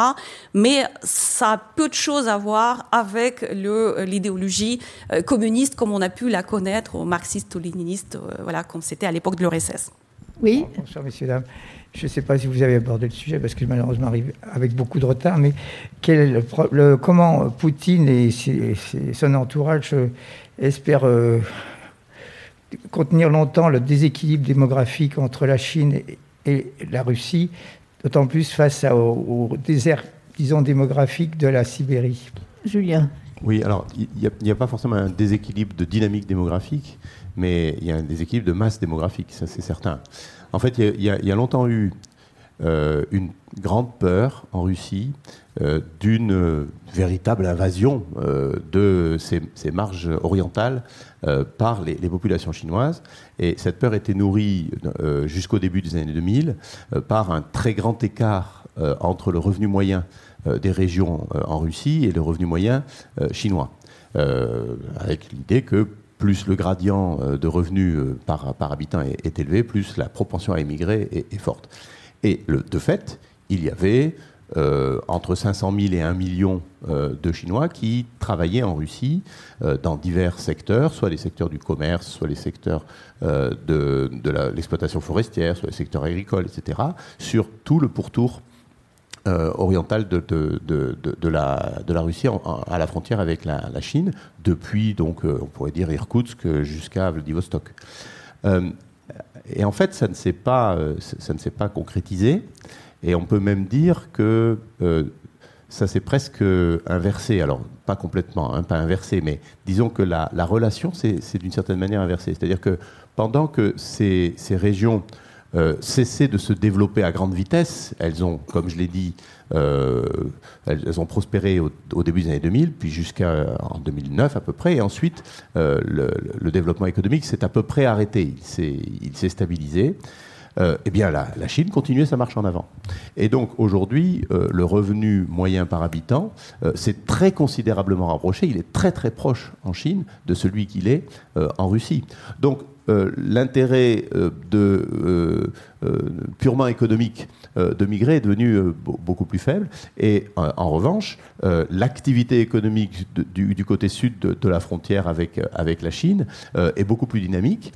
Mais ça a peu de choses à voir avec l'idéologie communiste comme on a pu la connaître, ou marxiste ou léniniste, voilà, comme c'était à l'époque de l'URSS. Oui. Bonsoir, messieurs, dames. Je ne sais pas si vous avez abordé le sujet parce que malheureusement arrive avec beaucoup de retard, mais quel le, comment Poutine et son entourage espèrent euh, contenir longtemps le déséquilibre démographique entre la Chine et, la Russie, d'autant plus face au, désert, disons, démographique de la Sibérie Julien. Oui, alors il n'y a, a, pas forcément un déséquilibre de dynamique démographique, mais il y a un déséquilibre de masse démographique, ça c'est certain. En fait, il y a, longtemps eu une grande peur en Russie euh, d'une véritable invasion euh, de ces, marges orientales par les, populations chinoises. Et cette peur était nourrie jusqu'au début des années 2000 par un très grand écart entre le revenu moyen des régions en Russie et le revenu moyen chinois. avec l'idée que plus le gradient euh, de revenus euh, par habitant est, élevé, plus la propension à émigrer est, forte. Et de fait, il y avait euh, entre 500 000 et 1 million de Chinois qui travaillaient en Russie dans divers secteurs, soit les secteurs du commerce, soit les secteurs de, l'exploitation forestière, soit les secteurs agricoles, etc., sur tout le pourtour euh, orientale de, la, Russie à la frontière avec la, Chine, depuis, donc, euh, on pourrait dire Irkoutsk jusqu'à Vladivostok. Euh, et en fait, ça ne s'est pas, ça ne s'est pas concrétisé. Et on peut même dire que ça s'est presque inversé. Alors, pas complètement, hein, pas inversé, mais disons que la, la relation, c'est d'une certaine manière inversée. C'est-à-dire que pendant que ces, régions euh, cessé de se développer à grande vitesse. Elles ont, comme je l'ai dit, euh, elles, ont prospéré au, début des années 2000, puis jusqu'en 2009 à peu près. Et ensuite, euh, le, développement économique s'est à peu près arrêté. Il s'est stabilisé. eh bien, la, la, Chine continuait sa marche en avant. Et donc, aujourd'hui, le revenu moyen par habitant s'est très considérablement rapproché. Il est très, très proche en Chine de celui qu'il est en Russie. Donc, euh, l'intérêt euh, euh, purement économique de migrer est devenu beaucoup plus faible. Et en revanche, l'activité économique du, côté sud de, la frontière avec, la Chine est beaucoup plus dynamique,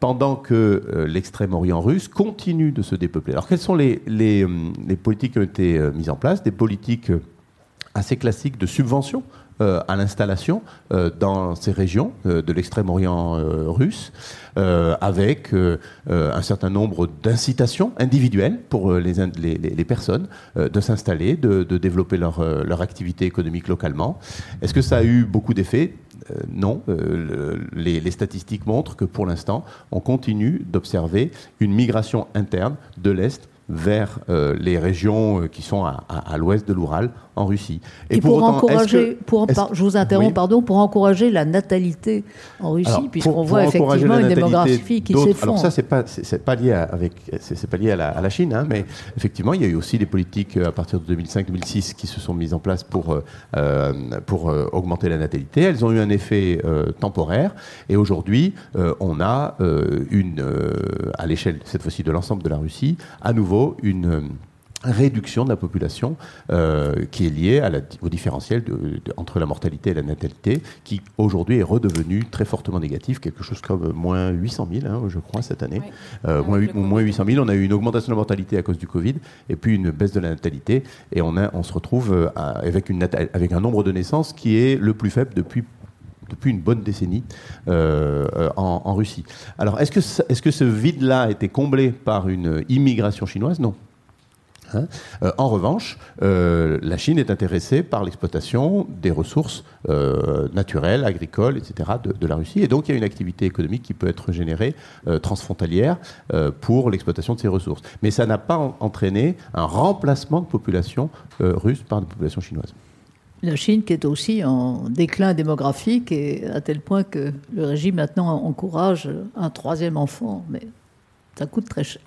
pendant que l'extrême-orient russe continue de se dépeupler. Alors quelles sont les, les, les politiques qui ont été mises en place? Des politiques assez classiques de subvention euh, à l'installation euh, dans ces régions euh, de l'extrême-orient russe, avec un certain nombre d'incitations individuelles pour les, les, personnes de s'installer, de, développer leur, activité économique localement. Est-ce que ça a eu beaucoup d'effets? Non, les, les, statistiques montrent que pour l'instant, on continue d'observer une migration interne de l'Est vers les régions qui sont à, à l'ouest de l'Oural, en Russie. Et, pour, encourager, pour, je vous interromps, pardon, pour encourager la natalité en Russie, puisqu'on voit effectivement une démographie qui s'effondre. Alors ça, c'est pas, c'est pas lié avec, c'est pas lié à la, Chine, hein, mais effectivement, il y a eu aussi des politiques à partir de 2005-2006 qui se sont mises en place pour euh, pour augmenter la natalité. Elles ont eu un effet temporaire, et aujourd'hui, on a une, à l'échelle cette fois-ci de l'ensemble de la Russie, à nouveau une réduction de la population euh, qui est liée à la, au différentiel entre la mortalité et la natalité, qui aujourd'hui est redevenu très fortement négatif, quelque chose comme moins 800 000, hein, je crois, cette année. Euh, moins, moins, 800 000, on a eu une augmentation de la mortalité à cause du Covid, et puis une baisse de la natalité, et on, a, on se retrouve euh, avec, une, avec un nombre de naissances qui est le plus faible depuis depuis une bonne décennie euh, en, en, Russie. Alors, est-ce que, est -ce que ce vide-là a été comblé par une immigration chinoise? Non. Hein. Euh, en revanche, euh, la Chine est intéressée par l'exploitation des ressources euh, naturelles, agricoles, etc. De, la Russie. Et donc, il y a une activité économique qui peut être générée transfrontalière pour l'exploitation de ces ressources. Mais ça n'a pas entraîné un remplacement de population russe par des populations chinoises. La Chine qui est aussi en déclin démographique et à tel point que le régime maintenant encourage un troisième enfant, mais ça coûte très cher.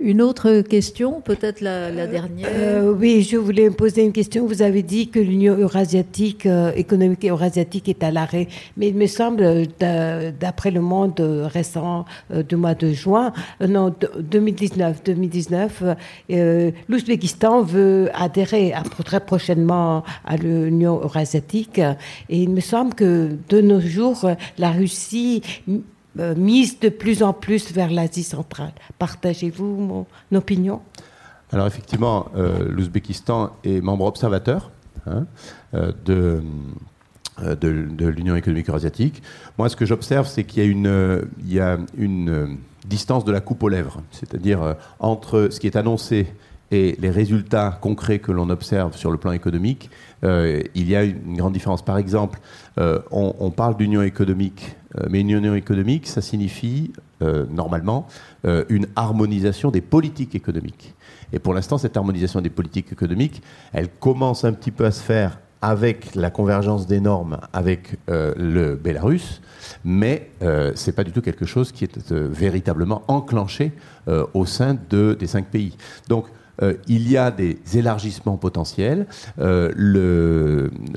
Une autre question, peut-être la, dernière. Euh, oui, je voulais poser une question. Vous avez dit que l'Union eurasiatique, euh, économique eurasiatique est à l'arrêt, mais il me semble, d'après le monde récent euh, du mois de juin, non, 2019, 2019, l'Ouzbékistan veut adhérer très prochainement à l'Union eurasiatique, et il me semble que de nos jours, la Russie euh, mise de plus en plus vers l'Asie centrale. Partagez-vous mon opinion? Alors effectivement, euh, l'Ouzbékistan est membre observateur hein, euh, de, de, l'Union économique eurasiatique. Moi, ce que j'observe, c'est qu'il y a une, il y a une distance de la coupe aux lèvres, c'est-à-dire entre ce qui est annoncé et les résultats concrets que l'on observe sur le plan économique, il y a une grande différence. Par exemple, on, on, parle d'union économique euh, mais une union économique, ça signifie euh, normalement euh, une harmonisation des politiques économiques. Et pour l'instant, cette harmonisation des politiques économiques, elle commence un petit peu à se faire avec la convergence des normes avec le Bélarus, mais ce n'est pas du tout quelque chose qui est véritablement enclenché au sein de, des cinq pays. Donc, euh, il y a des élargissements potentiels. Euh,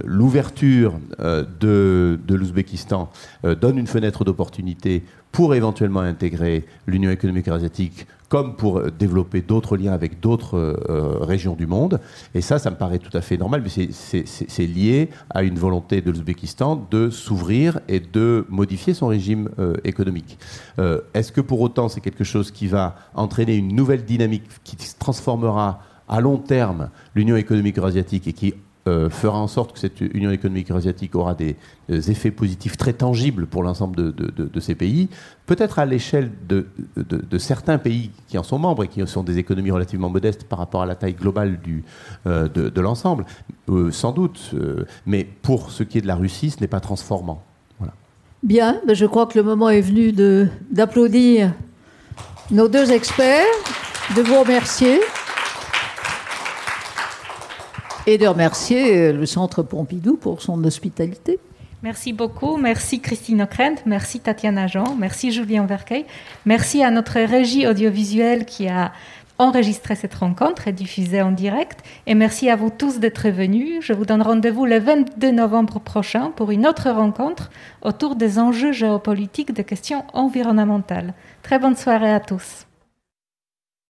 l'ouverture euh, de, de l'Ouzbékistan donne une fenêtre d'opportunité pour éventuellement intégrer l'Union économique asiatique comme pour développer d'autres liens avec d'autres euh, régions du monde. Et ça, ça me paraît tout à fait normal, mais c'est lié à une volonté de l'Ouzbékistan de s'ouvrir et de modifier son régime euh, économique. Euh, est-ce que pour autant c'est quelque chose qui va entraîner une nouvelle dynamique qui transformera à long terme l'Union économique eurasiatique et qui euh, fera en sorte que cette Union économique eurasiatique aura des, effets positifs très tangibles pour l'ensemble de, ces pays, peut-être à l'échelle de, certains pays qui en sont membres et qui sont des économies relativement modestes par rapport à la taille globale euh, de, l'ensemble, euh, sans doute, mais pour ce qui est de la Russie, ce n'est pas transformant. Voilà. Bien, ben, je crois que le moment est venu d'applaudir nos deux experts, de vous remercier et de remercier euh, le Centre Pompidou pour son hospitalité. Merci beaucoup. Merci Christine Ockrent, merci Tatiana Jean, merci Julien Verquet, merci à notre régie audiovisuelle qui a enregistré cette rencontre et diffusée en direct. Et merci à vous tous d'être venus. Je vous donne rendez-vous le 22 novembre prochain pour une autre rencontre autour des enjeux géopolitiques des questions environnementales. Très bonne soirée à tous.